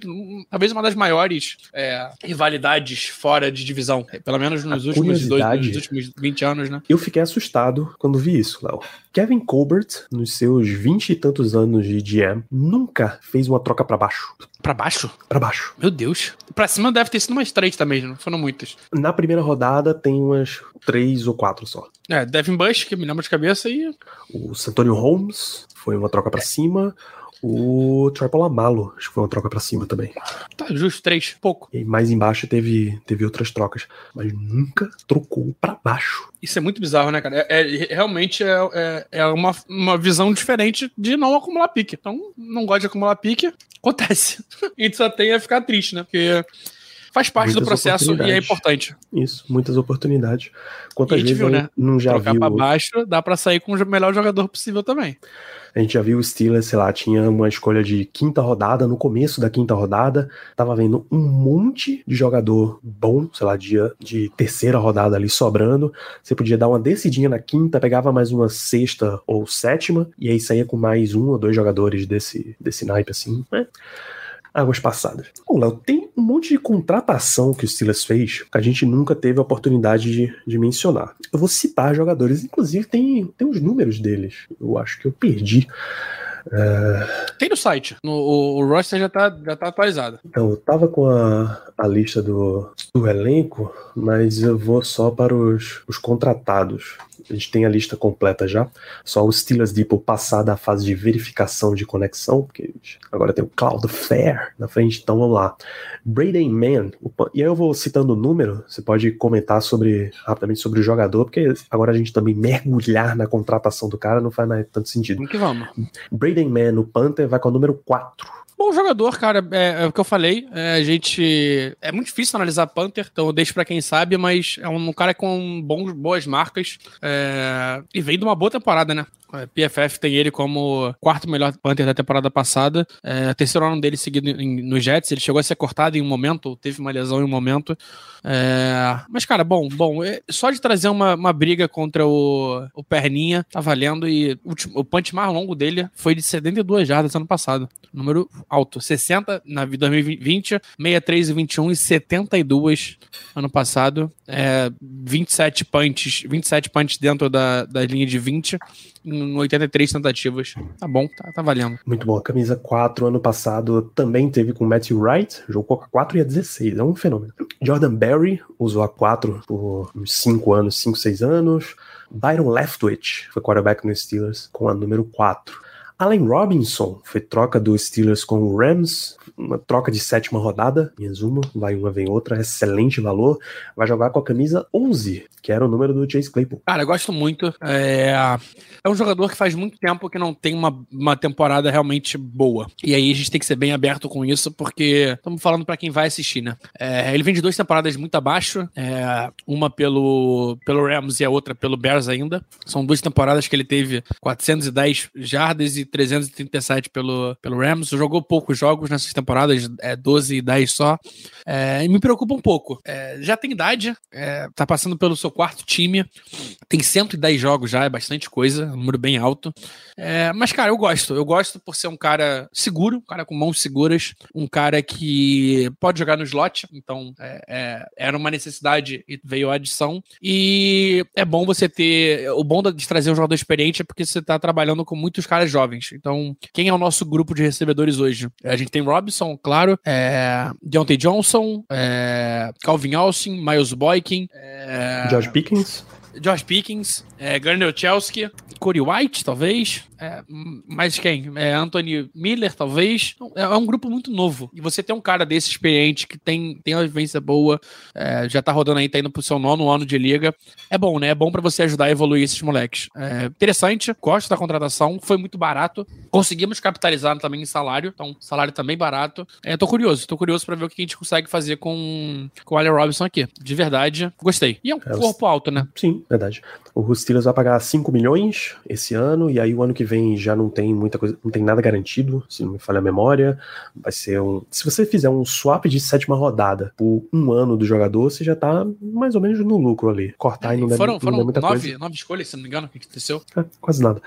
talvez uma das maiores é, rivalidades fora de divisão, pelo menos nos A últimos, dois, nos últimos 20 anos, né? Eu fiquei assustado quando vi isso, Léo. Kevin Colbert, nos seus vinte e tantos anos de GM, nunca fez uma troca pra baixo. Pra baixo? Pra baixo. Meu Deus. pra cima deve ter sido umas três também, não foram muitas. Na primeira rodada tem umas três ou quatro só. É, Devin Bush, que me lembra de cabeça, e. O Santonio Holmes foi uma troca pra cima. O Triple Amalo, acho que foi uma troca pra cima também. Tá, justo, três, pouco. E mais embaixo teve, teve outras trocas, mas nunca trocou pra baixo. Isso é muito bizarro, né, cara? É, é- realmente é, é, é uma, uma visão diferente de não acumular pique. Então, não gosta de acumular pique, acontece. A gente só tem a ficar triste, né? Porque faz parte do Muitas processo e é importante. Isso, muitas oportunidades. Quantas E a gente vezes viu, né? não já Trocar viu. pra baixo, dá pra sair com o melhor jogador possível também. A gente já viu o Steelers, sei lá, tinha uma escolha de quinta rodada, no começo da quinta rodada, tava vendo um monte de jogador bom, sei lá, dia de terceira rodada ali sobrando. Você podia dar uma descidinha na quinta, pegava mais uma sexta ou sétima, e aí saía com mais um ou dois jogadores desse, desse naipe assim, né? Águas passadas. Bom, Léo, tem um monte de contratação que o Steelers fez que a gente nunca teve a oportunidade de, de mencionar. Eu vou citar jogadores, inclusive tem, tem os números deles. Eu acho que eu perdi. Tem no site. No, o, o roster já tá, já tá atualizado. Então, eu tava com a, a lista do, do elenco, mas eu vou só para os, os contratados. A gente tem a lista completa já. Só o Steelers Depot passar da fase de verificação de conexão, porque agora tem o Cloud Fair na frente, então vamos lá. Braden Man, e aí eu vou citando o número, você pode comentar sobre rapidamente sobre o jogador, porque agora a gente também mergulhar na contratação do cara não faz mais tanto sentido. Vamos que vamos. Braden Man, o Panther, vai com o número 4. Bom jogador, cara, é, é o que eu falei. é, a gente. É muito difícil analisar Panther, então eu deixo pra quem sabe, mas é um cara com bons, boas marcas. é, e veio de uma boa temporada, né? É, PFF tem ele como quarto melhor Panther da temporada passada. É, terceiro ano dele seguido em- no Jets. Ele chegou a ser cortado em um momento, teve uma lesão em um momento. É, mas, cara, bom, bom. é, só de trazer uma, uma briga contra o, o Perninha, tá valendo. E o, o punch mais longo dele foi de 72 jardas ano passado. Número alto. 60 na 2020, 63 e 21 e 72 ano passado. É, 27 punches, 27 punches dentro da, da linha de 20 em 83 tentativas. Tá bom, tá, tá valendo. Muito bom. A camisa 4 ano passado também teve com Matthew Wright, jogou com a 4 e a 16, é um fenômeno. Jordan Berry usou a 4 por uns 5 anos, 5, 6 anos. Byron Leftwich foi quarterback no Steelers com a número 4. Allen Robinson foi troca do Steelers com o Rams, uma troca de sétima rodada, em resumo, vai uma, vem outra, excelente valor. Vai jogar com a camisa 11, que era o número do Chase Claypool. Cara, eu gosto muito. É, é um jogador que faz muito tempo que não tem uma, uma temporada realmente boa. E aí a gente tem que ser bem aberto com isso, porque estamos falando pra quem vai assistir, né? É, ele vem de duas temporadas muito abaixo, é, uma pelo, pelo Rams e a outra pelo Bears ainda. São duas temporadas que ele teve 410 jardas e 337 pelo, pelo Rams. Jogou poucos jogos nessas temporadas, é, 12 e 10 só. É, e me preocupa um pouco. É, já tem idade, é, tá passando pelo seu quarto time, tem 110 jogos já, é bastante coisa, um número bem alto. É, mas, cara, eu gosto. Eu gosto por ser um cara seguro, um cara com mãos seguras, um cara que pode jogar no slot, então é, é, era uma necessidade e veio a adição. E é bom você ter. O bom de trazer um jogador experiente é porque você tá trabalhando com muitos caras jovens. Então, quem é o nosso grupo de recebedores hoje? A gente tem Robinson, claro, é, Deontay Johnson, é, Calvin Austin, Miles Boykin, é, George Pickens, Josh Pickens, é, Chelsky, Corey White, talvez. É, mais quem? É, Anthony Miller, talvez. Então, É, é um grupo muito novo. E você tem um cara desse experiente que tem, tem uma vivência boa, é, já tá rodando aí, tá indo pro seu nono ano de liga. É bom, né? É bom pra você ajudar a evoluir esses moleques. É, interessante, gosto da contratação, foi muito barato. Conseguimos capitalizar também em salário, então salário também barato. É, tô curioso, tô curioso pra ver o que a gente consegue fazer com, com o Allen Robinson aqui. De verdade, gostei. E é um É, corpo alto, né? Sim, verdade. O Steelers vai pagar 5 milhões esse ano, e aí o ano que vem já não tem muita coisa, não tem nada garantido, se não me falha a memória. Vai ser um. Se você fizer um swap de sétima rodada por um ano do jogador, você já tá mais ou menos no lucro ali. Cortar e não foram não foram der muita nove, coisa. nove escolhas, se não me engano, o que aconteceu? É, quase nada.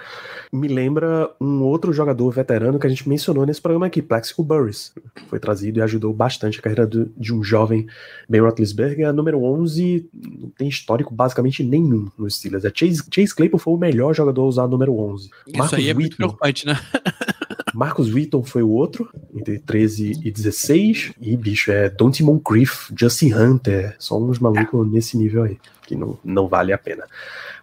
Me lembra um outro jogador veterano que a gente mencionou nesse programa aqui, Plexico Burris. Foi trazido e ajudou bastante a carreira do- de um jovem Ben Roethlisberger. Número 11 não tem histórico basicamente nenhum no Steelers. A Chase, Chase Claypool foi o melhor jogador a usar a número 11. Isso Marcus aí é muito preocupante, né? Marcus Wheaton foi o outro, entre 13 e 16. E, bicho, é Dante Moncrief, Justin Hunter, só uns malucos nesse nível aí, que não, não vale a pena.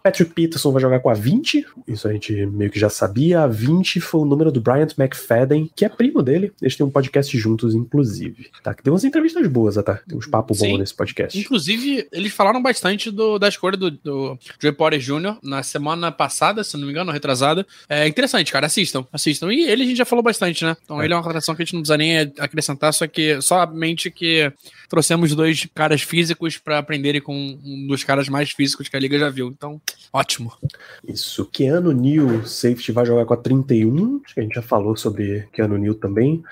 Patrick Peterson vai jogar com a 20, isso a gente meio que já sabia. A 20 foi o número do Bryant McFadden, que é primo dele. Eles têm um podcast juntos, inclusive. Tá? Que tem umas entrevistas boas, tá? Tem uns papos bons nesse podcast. Inclusive, eles falaram bastante do, da escolha do, do Joey Porter Jr. na semana passada, se não me engano, retrasada. É interessante, cara. Assistam, assistam. E ele a gente já falou bastante, né? Então é. ele é uma contratação que a gente não precisa nem acrescentar, só que somente que trouxemos dois caras físicos para aprenderem com um dos caras mais físicos que a liga já viu. Então, ótimo. Isso. Keanu Neal, safety, vai jogar com a 31. Acho que a gente já falou sobre Keanu Neal também.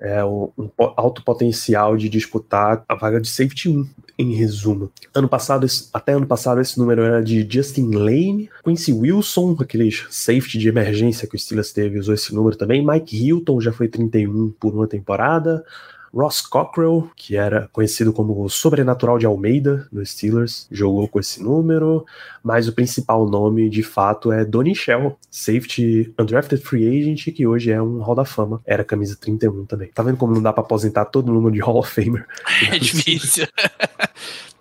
É um, alto potencial de disputar a vaga de safety 1, em resumo. Ano passado, até ano passado, esse número era de Justin Lane, Quincy Wilson, aqueles safety de emergência que o Steelers teve, usou esse número também. Mike Hilton já foi 31 por uma temporada. Ross Cockrell, que era conhecido como o Sobrenatural de Almeida no Steelers, jogou com esse número, mas o principal nome de fato é Donnie Shell, safety undrafted free agent, que hoje é um Hall da Fama, era camisa 31 também. Tá vendo como não dá pra aposentar todo mundo de Hall of Famer? É difícil.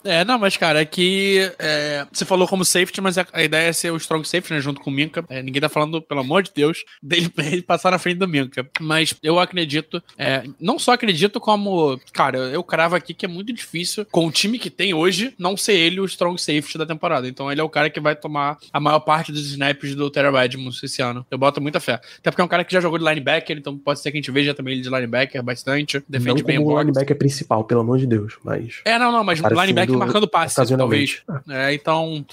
É, não, mas cara, é que é, você falou como safety, mas a, a, ideia é ser o strong safety, né, junto com o Minka. É, ninguém tá falando, pelo amor de Deus, dele, dele passar na frente do Minka. Mas eu acredito, é, não só acredito como, cara, eu cravo aqui que é muito difícil, com o time que tem hoje, não ser ele o strong safety da temporada. Então ele é o cara que vai tomar a maior parte dos snaps do Terry Edmonds esse ano. Eu boto muita fé. Até porque é um cara que já jogou de linebacker, então pode ser que a gente veja também ele de linebacker bastante. Defende não bem como o linebacker principal, pelo amor de Deus, mas... É, não, não, mas linebacker marcando passe, talvez. É, então,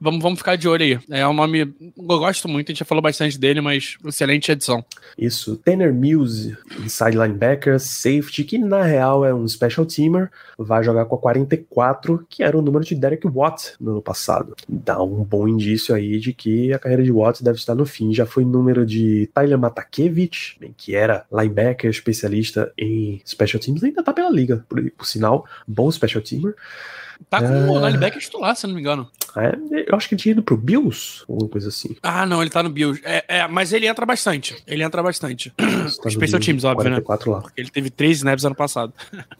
vamos, vamos ficar de olho aí. É um nome. Eu gosto muito, a gente já falou bastante dele, mas excelente edição. Isso. Tanner Mills, inside linebacker, safety, que na real é um special teamer, vai jogar com a 44, que era o número de Derek Watt no ano passado. Dá um bom indício aí de que a carreira de Watt deve estar no fim. Já foi número de Tyler Matakevich, que era linebacker, especialista em special teams, ainda tá pela liga, por, por sinal, bom special teamer. Tá com é... o linebacker titular, se não me engano. É, eu acho que ele tinha ido pro Bills, alguma coisa assim. Ah, não, ele tá no Bills. É, é mas ele entra bastante. Ele entra bastante. Tá Special Teams, óbvio, né? Lá. Porque ele teve três snaps ano passado.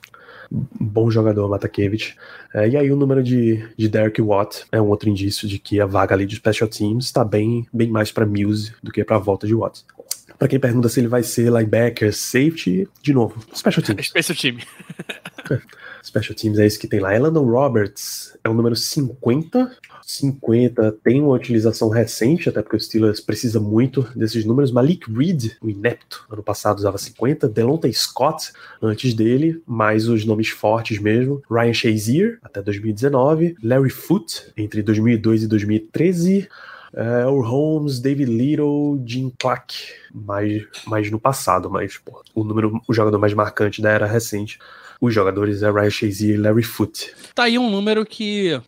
Bom jogador, Matakevich. É, e aí o número de, de Derek Watt é um outro indício de que a vaga ali de Special Teams está bem, bem mais para Muse do que para a volta de Watt. Para quem pergunta se ele vai ser linebacker, safety, de novo, Special Teams. Special Team. Special Teams é isso que tem lá. Elandon Roberts é o número 50. 50 tem uma utilização recente, até porque o Steelers precisa muito desses números. Malik Reed, o inepto, ano passado usava 50. Delonta Scott, antes dele, mais os nomes fortes mesmo. Ryan Shazier, até 2019. Larry Foote, entre 2002 e 2013. É, o Holmes, David Little, Jim Clark, mais, mais no passado, mas pô, o número, o jogador mais marcante da era recente os jogadores é Ryan Shazier e Larry Foote. Tá aí um número que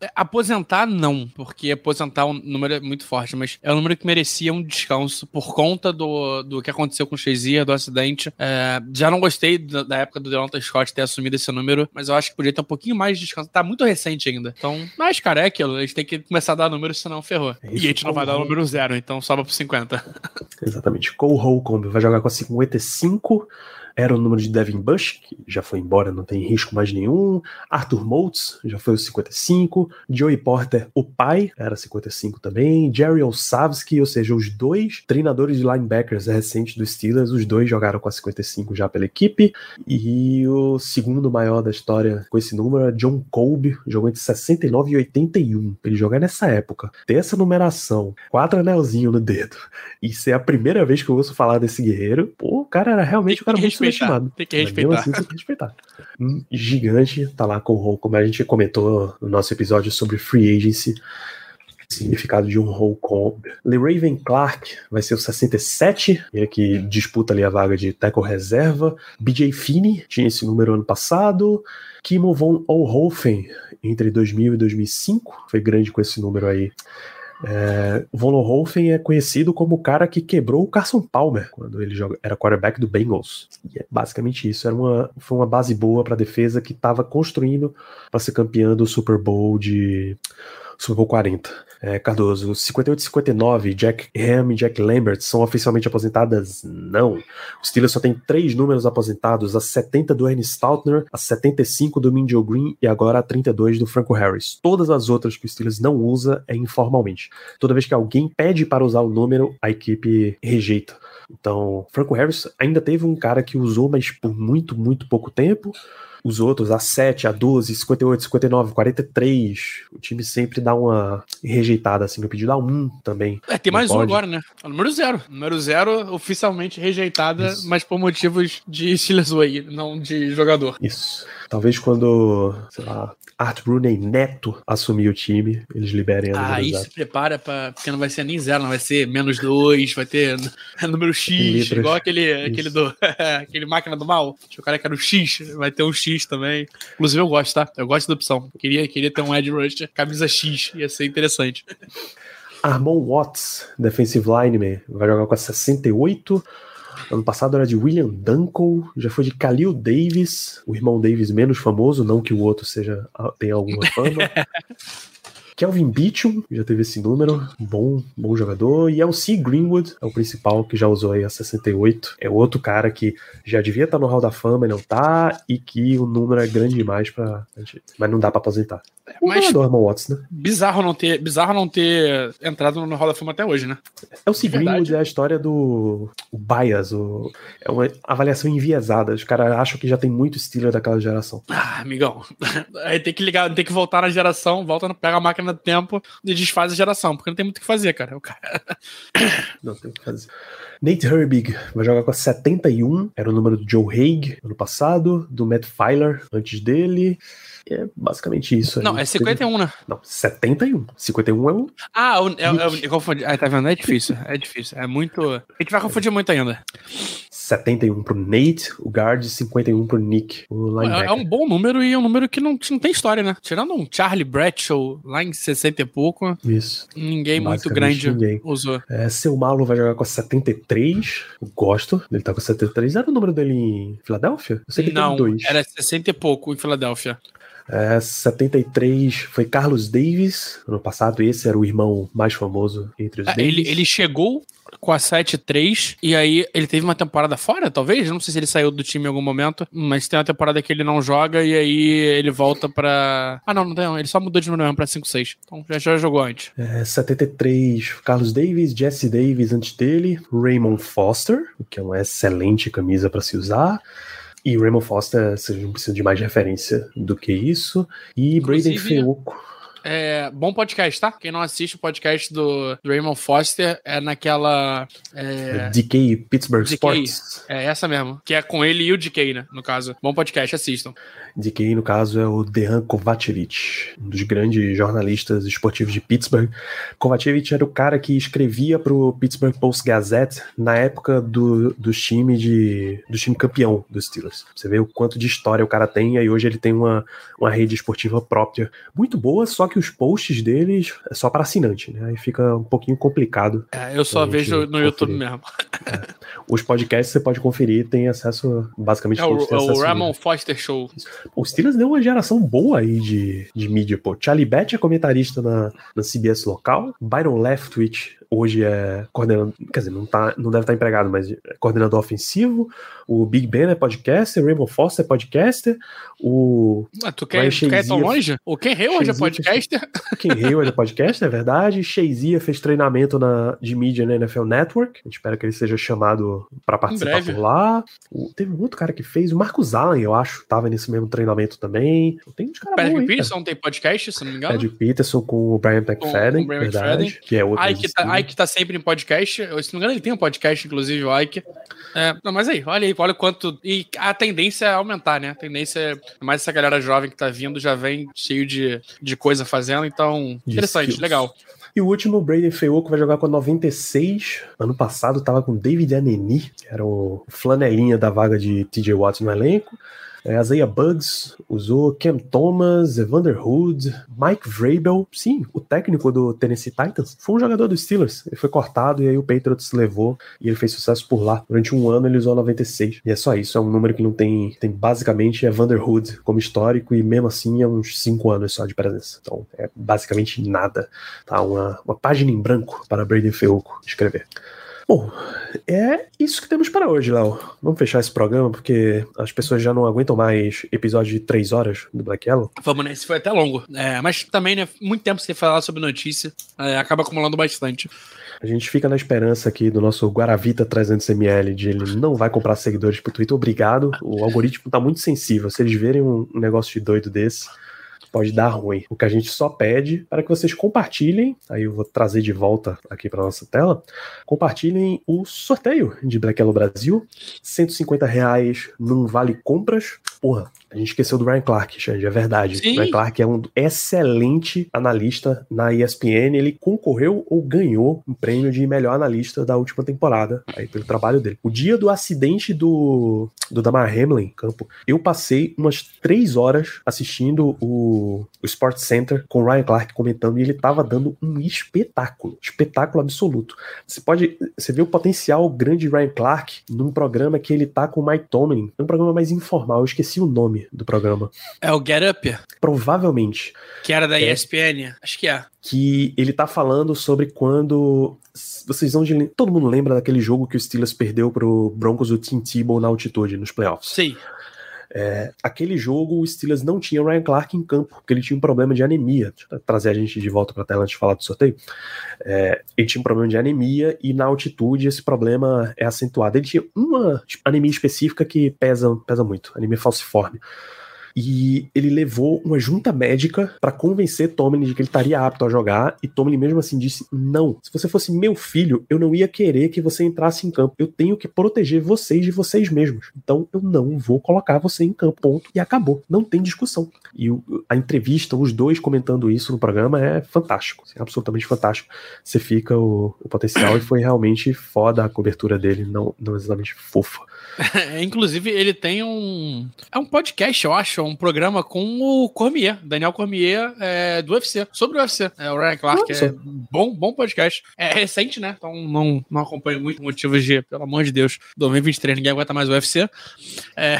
é, Aposentar, não, porque aposentar um número é muito forte, mas é um número que merecia um descanso por conta do, do que aconteceu com o Shazier, do acidente. É, já não gostei da, da época do Delonta Scott ter assumido esse número, mas eu acho que podia ter um pouquinho mais de descanso. Tá muito recente ainda. Então, mas, cara, é aquilo. A gente tem que começar a dar números, senão ferrou. É e a gente não vai dar o número zero, então sobe pro 50. Exatamente. Cole Holcomb vai jogar com a 55 era o número de Devin Bush, que já foi embora, não tem risco mais nenhum. Arthur Moultz, já foi o 55. Joey Porter, o pai, era 55 também. Jerry Osavsky, ou seja, os dois treinadores de linebackers recentes dos Steelers, os dois jogaram com a 55 já pela equipe. E o segundo maior da história com esse número é John Colby, jogou entre 69 e 81. Ele jogar nessa época, ter essa numeração, quatro anelzinhos no dedo, e ser a primeira vez que eu ouço falar desse guerreiro, pô, o cara era realmente um cara muito respeitar. Tem que respeitar. Assim, tem que respeitar. Gigante tá lá com o como a gente comentou no nosso episódio sobre free agency. Significado de um Hall Comb. Raven Clark vai ser o 67, ele que disputa ali a vaga de tackle reserva. BJ Finney tinha esse número ano passado. Kimo von Olhofen entre 2000 e 2005 foi grande com esse número aí. É, Von Hofen é conhecido como o cara que quebrou o Carson Palmer quando ele joga, era quarterback do Bengals. E é basicamente isso. Era uma, foi uma base boa para a defesa que estava construindo para ser campeã do Super Bowl de Super Bowl 40. É, Cardoso, 58 e 59, Jack Ham e Jack Lambert são oficialmente aposentadas? Não. O Steelers só tem três números aposentados: a 70 do Ernie Stautner, a 75 do Minjo Green e agora a 32 do Franco Harris. Todas as outras que o Steelers não usa é informalmente. Toda vez que alguém pede para usar o número, a equipe rejeita. Então, Franco Harris ainda teve um cara que usou, mas por muito, muito pouco tempo os outros, a 7, a 12, 58, 59, 43, o time sempre dá uma rejeitada assim no pedido, a 1 também. É, tem mais um agora, né? O número 0. Número 0 oficialmente rejeitada, Isso. mas por motivos de Steelers Way, não de jogador. Isso. Talvez quando, sei lá, Art Brunei Neto assumir o time, eles liberem a Ah, aí se prepara para porque não vai ser nem zero, não vai ser menos dois, vai ter número X, igual aquele, aquele do aquele máquina do mal. O cara que era o X, vai ter um X também. Inclusive eu gosto, tá? Eu gosto da opção. Queria, queria ter um Edge Rush camisa X, ia ser interessante. Armon Watts, defensive lineman, vai jogar com a 68. Ano passado era de William Dunkel, já foi de Khalil Davis, o irmão Davis menos famoso, não que o outro seja tenha alguma fama. Kelvin Beecham já teve esse número, bom, bom jogador. E é o C. Greenwood, é o principal que já usou aí a 68. É outro cara que já devia estar no Hall da Fama e não tá, e que o número é grande demais para, mas não dá para aposentar. O mas jogador, Watts, né? Bizarro não ter, bizarro não ter entrado no Hall da Fama até hoje, né? É o C. Greenwood é a história do o bias, o, é uma avaliação enviesada. Os caras acham que já tem muito estilo daquela geração. Ah, amigão. Aí tem que ligar, tem que voltar na geração, volta, pega a máquina do tempo e desfaz a geração, porque não tem muito o que fazer, cara. O cara... Não tem o que fazer. Nate Herbig vai jogar com a 71, era o número do Joe Haig ano passado, do Matt Filer antes dele. É basicamente isso. Não, é 51, né? Não, 71. 51 é o. Ah, o, é, é, eu confundi. Ah, tá vendo? É difícil. É difícil. É muito. A gente vai confundir muito ainda. 71 pro Nate, o guard, 51 pro Nick, o. É, é um bom número e é um número que não, não tem história, né? Tirando um Charlie Bradshaw lá em 60 e pouco. Isso. Ninguém muito grande ninguém. usou. É, seu Malo vai jogar com a 73. Eu gosto. Ele tá com a 73. Era o número dele em Filadélfia? Eu sei que não, tem dois. Era 60 e pouco em Filadélfia. É, 73 foi Carlos Davis, ano passado, esse era o irmão mais famoso entre os ah, Davis. Ele, ele chegou com a 7-3, e aí ele teve uma temporada fora, talvez? Não sei se ele saiu do time em algum momento, mas tem uma temporada que ele não joga e aí ele volta pra. Ah, não, não tem, ele só mudou de número mesmo pra 5-6. Então já, já jogou antes. É, 73, Carlos Davis, Jesse Davis antes dele, Raymond Foster, que é uma excelente camisa para se usar. E Raymond Foster, você não precisa de mais referência do que isso. E Braden Feuco. É, bom podcast, tá? Quem não assiste o podcast do, do Raymond Foster é naquela. É... DK Pittsburgh DK, Sports. É essa mesmo. Que é com ele e o DK, né? No caso. Bom podcast, assistam. Quem, no caso, é o Dejan Kovacevic, um dos grandes jornalistas esportivos de Pittsburgh. Kovacevic era o cara que escrevia para o Pittsburgh Post Gazette na época do, do time de do time campeão dos Steelers. Você vê o quanto de história o cara tem, e aí hoje ele tem uma, uma rede esportiva própria muito boa, só que os posts deles é só para assinante, né? Aí fica um pouquinho complicado. É, eu só vejo no conferir. YouTube mesmo. É. Os podcasts você pode conferir, tem acesso basicamente é, o, o Ramon Foster Show. O Steelers deu uma geração boa aí de, de mídia, pô. Charlie Batch é comentarista na, na CBS local. Byron Leftwich hoje é coordenador, quer dizer, não, tá, não deve estar empregado, mas é coordenador ofensivo. O Big Ben é podcaster, o Rainbow Foster é podcaster, o. Tu quer, tu quer ir tão longe? O Ken Hayward é podcaster? Ken Hayward é podcaster, é verdade. Shazia fez treinamento na, de mídia na NFL Network. A gente espera que ele seja chamado para participar por lá. O, teve um outro cara que fez, o Marcos Allen, eu acho, tava nesse mesmo treinamento também. Tem uns caras Patrick Peterson tem podcast, se não me engano. Patrick Peterson com o Brian McFadden, verdade. McFadden. Que é outro. Ike tá, Ike tá sempre em podcast. Se não me engano, ele tem um podcast, inclusive, o Ike. É, não, mas aí, olha aí, olha quanto. E a tendência é aumentar, né? A tendência é mais essa galera jovem que tá vindo já vem cheio de, de coisa fazendo, então. De interessante, skills. legal. E o último, Brady Feuco, vai jogar com a 96. Ano passado tava com David Aneni, que era o flanelinha da vaga de TJ Watts no elenco. É, Isaiah Bugs usou Cam Thomas, Evander Hood, Mike Vrabel. Sim, o técnico do Tennessee Titans foi um jogador dos Steelers. Ele foi cortado e aí o Patriots levou e ele fez sucesso por lá. Durante um ano ele usou 96. E é só isso, é um número que não tem. Tem basicamente Evander Hood como histórico e mesmo assim é uns 5 anos só de presença. Então é basicamente nada. Tá? Uma, uma página em branco para Brady Feuco escrever. Bom, é isso que temos para hoje, Léo. Vamos fechar esse programa porque as pessoas já não aguentam mais episódio de três horas do Black Yellow. Vamos, né? Esse foi até longo. É, mas também, né? Muito tempo sem falar sobre notícia. É, acaba acumulando bastante. A gente fica na esperança aqui do nosso Guaravita 300ml de ele não vai comprar seguidores pro Twitter. Obrigado. O algoritmo tá muito sensível. Se eles verem um negócio de doido desse, pode dar ruim. O que a gente só pede para que vocês compartilhem, aí eu vou trazer de volta aqui para nossa tela, compartilhem o sorteio de Black Yellow Brasil, 150 reais num vale compras. Porra, a gente esqueceu do Ryan Clark, Xande, é verdade. Sim. Ryan Clark é um excelente analista na ESPN. Ele concorreu ou ganhou um prêmio de melhor analista da última temporada, aí pelo trabalho dele. O dia do acidente do, do Damar Hamlin campo, eu passei umas três horas assistindo o, o Sports Center com o Ryan Clark comentando e ele tava dando um espetáculo, espetáculo absoluto. Você pode, você vê o potencial grande de Ryan Clark num programa que ele tá com o Mike Tomlin, é um programa mais informal, eu esqueci o nome do programa. É o Get Up, Provavelmente que era da É. ESPN. Acho que é. que ele tá falando sobre quando vocês vão de, todo mundo lembra daquele jogo que o Steelers perdeu pro Broncos do Tim Tebow na altitude nos playoffs. Sim. É, aquele jogo o Steelers não tinha Ryan Clark em campo, porque ele tinha um problema de anemia. Deixa eu trazer a gente de volta pra tela antes de falar do sorteio. É, ele tinha um problema de anemia e na altitude esse problema é acentuado. Ele tinha uma tipo, anemia específica que pesa, pesa muito, anemia falciforme. E ele levou uma junta médica pra convencer Tomlin de que ele estaria apto a jogar. E Tomlin mesmo assim disse: Não, se você fosse meu filho, eu não ia querer que você entrasse em campo. Eu tenho que proteger vocês de vocês mesmos. Então eu não vou colocar você em campo. Ponto. E acabou. Não tem discussão. E a entrevista, os dois comentando isso no programa é fantástico. assim, absolutamente fantástico. Você fica o, o potencial e foi realmente foda a cobertura dele, não, não exatamente fofa. É, Inclusive, ele tem um. É um podcast, eu acho, um programa com o Cormier, Daniel Cormier, é, do UFC, sobre o UFC. É, o Ryan Clark Nossa. é bom, bom podcast. É recente, né? Então não, não acompanho muito motivos de, pelo amor de Deus, 2023 ninguém aguenta mais o UFC. É,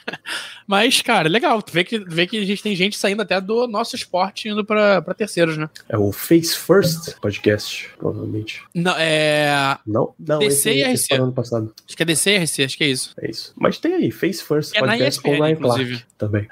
Mas, cara, legal. Tu vê que, vê que a gente tem gente saindo até do nosso esporte indo pra, pra terceiros, né? É o Face First podcast, provavelmente. Não, é. Não, não, DC esse, e RC. ano passado. Acho que é DC RC, acho que é isso. É isso. Mas tem aí, Face First é na podcast o ESPN, Ryan inclusive. Clark também.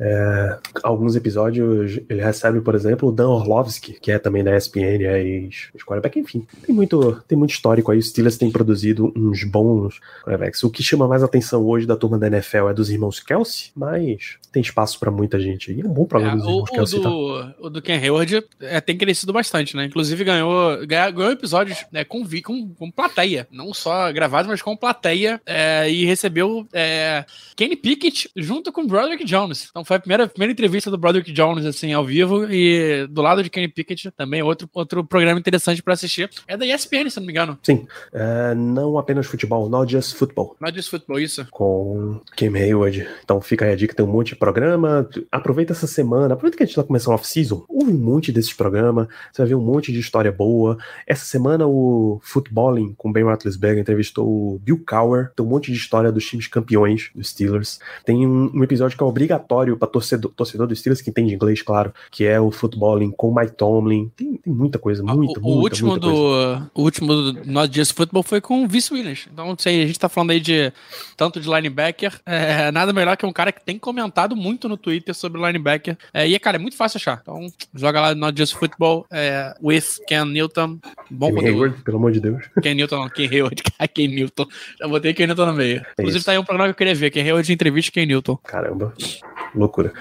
É, alguns episódios ele recebe, por exemplo, o Dan Orlovsky, que é também da ESPN, é ex-quarterback, enfim. Tem muito, tem muito histórico aí. Os Steelers têm produzido uns bons quarterbacks. O que chama mais atenção hoje da turma da NFL é dos irmãos Kelsey, mas tem espaço pra muita gente. E é um bom É, programa dos o, irmãos o Kelsey, tá? do, o do Ken Hayward é, tem crescido bastante, né? Inclusive ganhou, ganhou episódios né, com, com, com plateia. Não só gravados, mas com plateia. é, e recebeu é, Kenny Pickett junto com Broderick Jones. Então foi a primeira, primeira entrevista do Broderick Jones, assim, ao vivo. E do lado de Kenny Pickett também outro, outro programa interessante pra assistir. É da ESPN, se não me engano. É, não apenas futebol, not just football. É disso futebol, isso. com Kim Hayward. Então fica aí a dica, tem um monte de programa. Aproveita essa semana, aproveita que a gente tá começando off-season, ouve um monte desses programas, você vai ver um monte de história boa. Essa semana o Footballing com Ben Roethlisberger entrevistou o Bill Cowher, tem um monte de história dos times campeões dos Steelers. Tem um, um episódio que é obrigatório para torcedor, torcedor dos Steelers, que entende inglês, claro, que é o Footballing com Mike Tomlin. Tem, tem muita coisa, muita, o, muita, o último muita coisa. do o último do Not Just Football foi com o Vince Williams. Então, sei, a gente tá falando aí de tanto de linebacker, é, nada melhor que um cara que tem comentado muito no Twitter sobre linebacker. É, e, cara, é muito fácil achar. Então, joga lá Not Just Football é, with Ken Newton. Bom conteúdo. Hayward, pelo amor de Deus. Ken Newton, não, Ken Hayward. Ken Newton. Já botei Ken Newton no meio. Inclusive, isso. tá aí um programa que eu queria ver. Ken Hayward de entrevista Ken Newton. Caramba, loucura.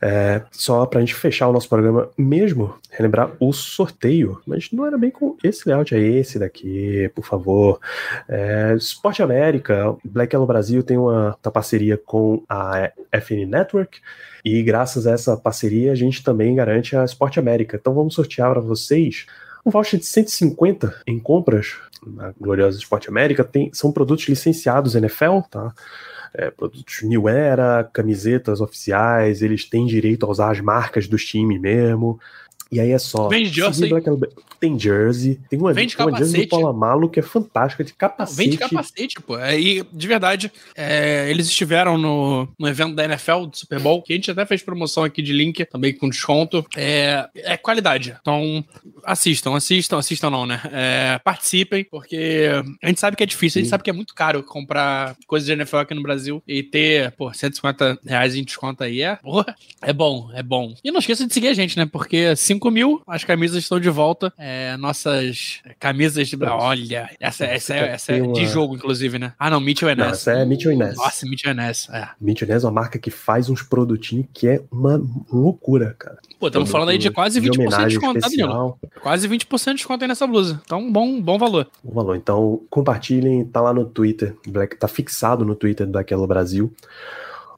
É, só pra gente fechar o nosso programa mesmo, relembrar o sorteio, mas não era bem com esse layout, é esse daqui, por favor. É, América, Black Yellow Brasil tem uma, uma parceria com a FN Network, e graças a essa parceria a gente também garante a Sport América. Então vamos sortear para vocês um voucher de 150 em compras na gloriosa Sport América. Tem, são produtos licenciados NFL, tá? É, produtos New Era, camisetas oficiais, eles têm direito a usar as marcas dos times mesmo. E aí é só. Vende jersey. Tem jersey, tem uma, Vende tem uma jersey do capacete. Polamalo que é fantástica, de capacete. Vende capacete, pô. É, E, de verdade, é, eles estiveram no, no evento da NFL, do Super Bowl, que a gente até fez promoção aqui de link, também com desconto. É, é qualidade. Então, assistam, assistam, assistam não, né? É, participem, porque a gente sabe que é difícil, a gente Sim. sabe que é muito caro comprar coisas de NFL aqui no Brasil e ter, pô, 150 reais em desconto aí é, porra, é bom, é bom. E não esqueça de seguir a gente, né? Porque 5 mil, as camisas estão de volta. É, nossas camisas de. Olha, essa, essa, é, essa é de jogo, inclusive, né? Ah, não, Mitchell Não, Ness. essa é Mitchell Ness. Nossa, Mitchell e Ness. É. Mitchell é uma marca que faz uns produtinhos que é uma loucura, cara. Pô, estamos falando aí de quase 20% de homenagem desconto, tá, Danilo? Quase 20% de desconto aí nessa blusa. Então, bom, bom valor. O valor. Então, compartilhem, tá lá no Twitter, Black, tá fixado no Twitter do Daquela Brasil.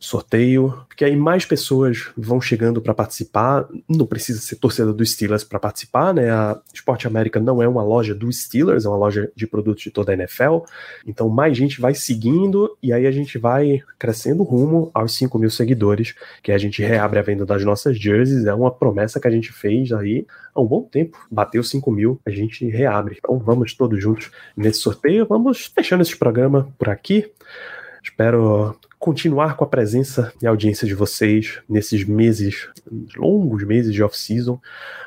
Sorteio, porque aí mais pessoas vão chegando para participar. Não precisa ser torcedor do Steelers para participar, né? A Esporte América não é uma loja do Steelers, é uma loja de produtos de toda a NFL. Então, mais gente vai seguindo e aí a gente vai crescendo rumo aos 5 mil seguidores, que a gente reabre a venda das nossas jerseys. É uma promessa que a gente fez aí há um bom tempo. Bateu 5 mil, a gente reabre. Então, vamos todos juntos nesse sorteio. Vamos fechando esse programa por aqui. Espero continuar com a presença e audiência de vocês nesses meses, longos meses de off-season,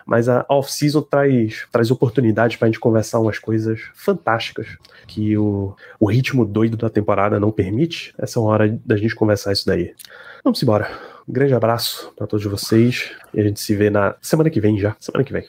mas a off-season traz, traz oportunidades para a gente conversar umas coisas fantásticas que o, o ritmo doido da temporada não permite. Essa é uma hora da gente conversar isso daí. Vamos embora. Um grande abraço para todos vocês e a gente se vê na semana que vem já. Semana que vem.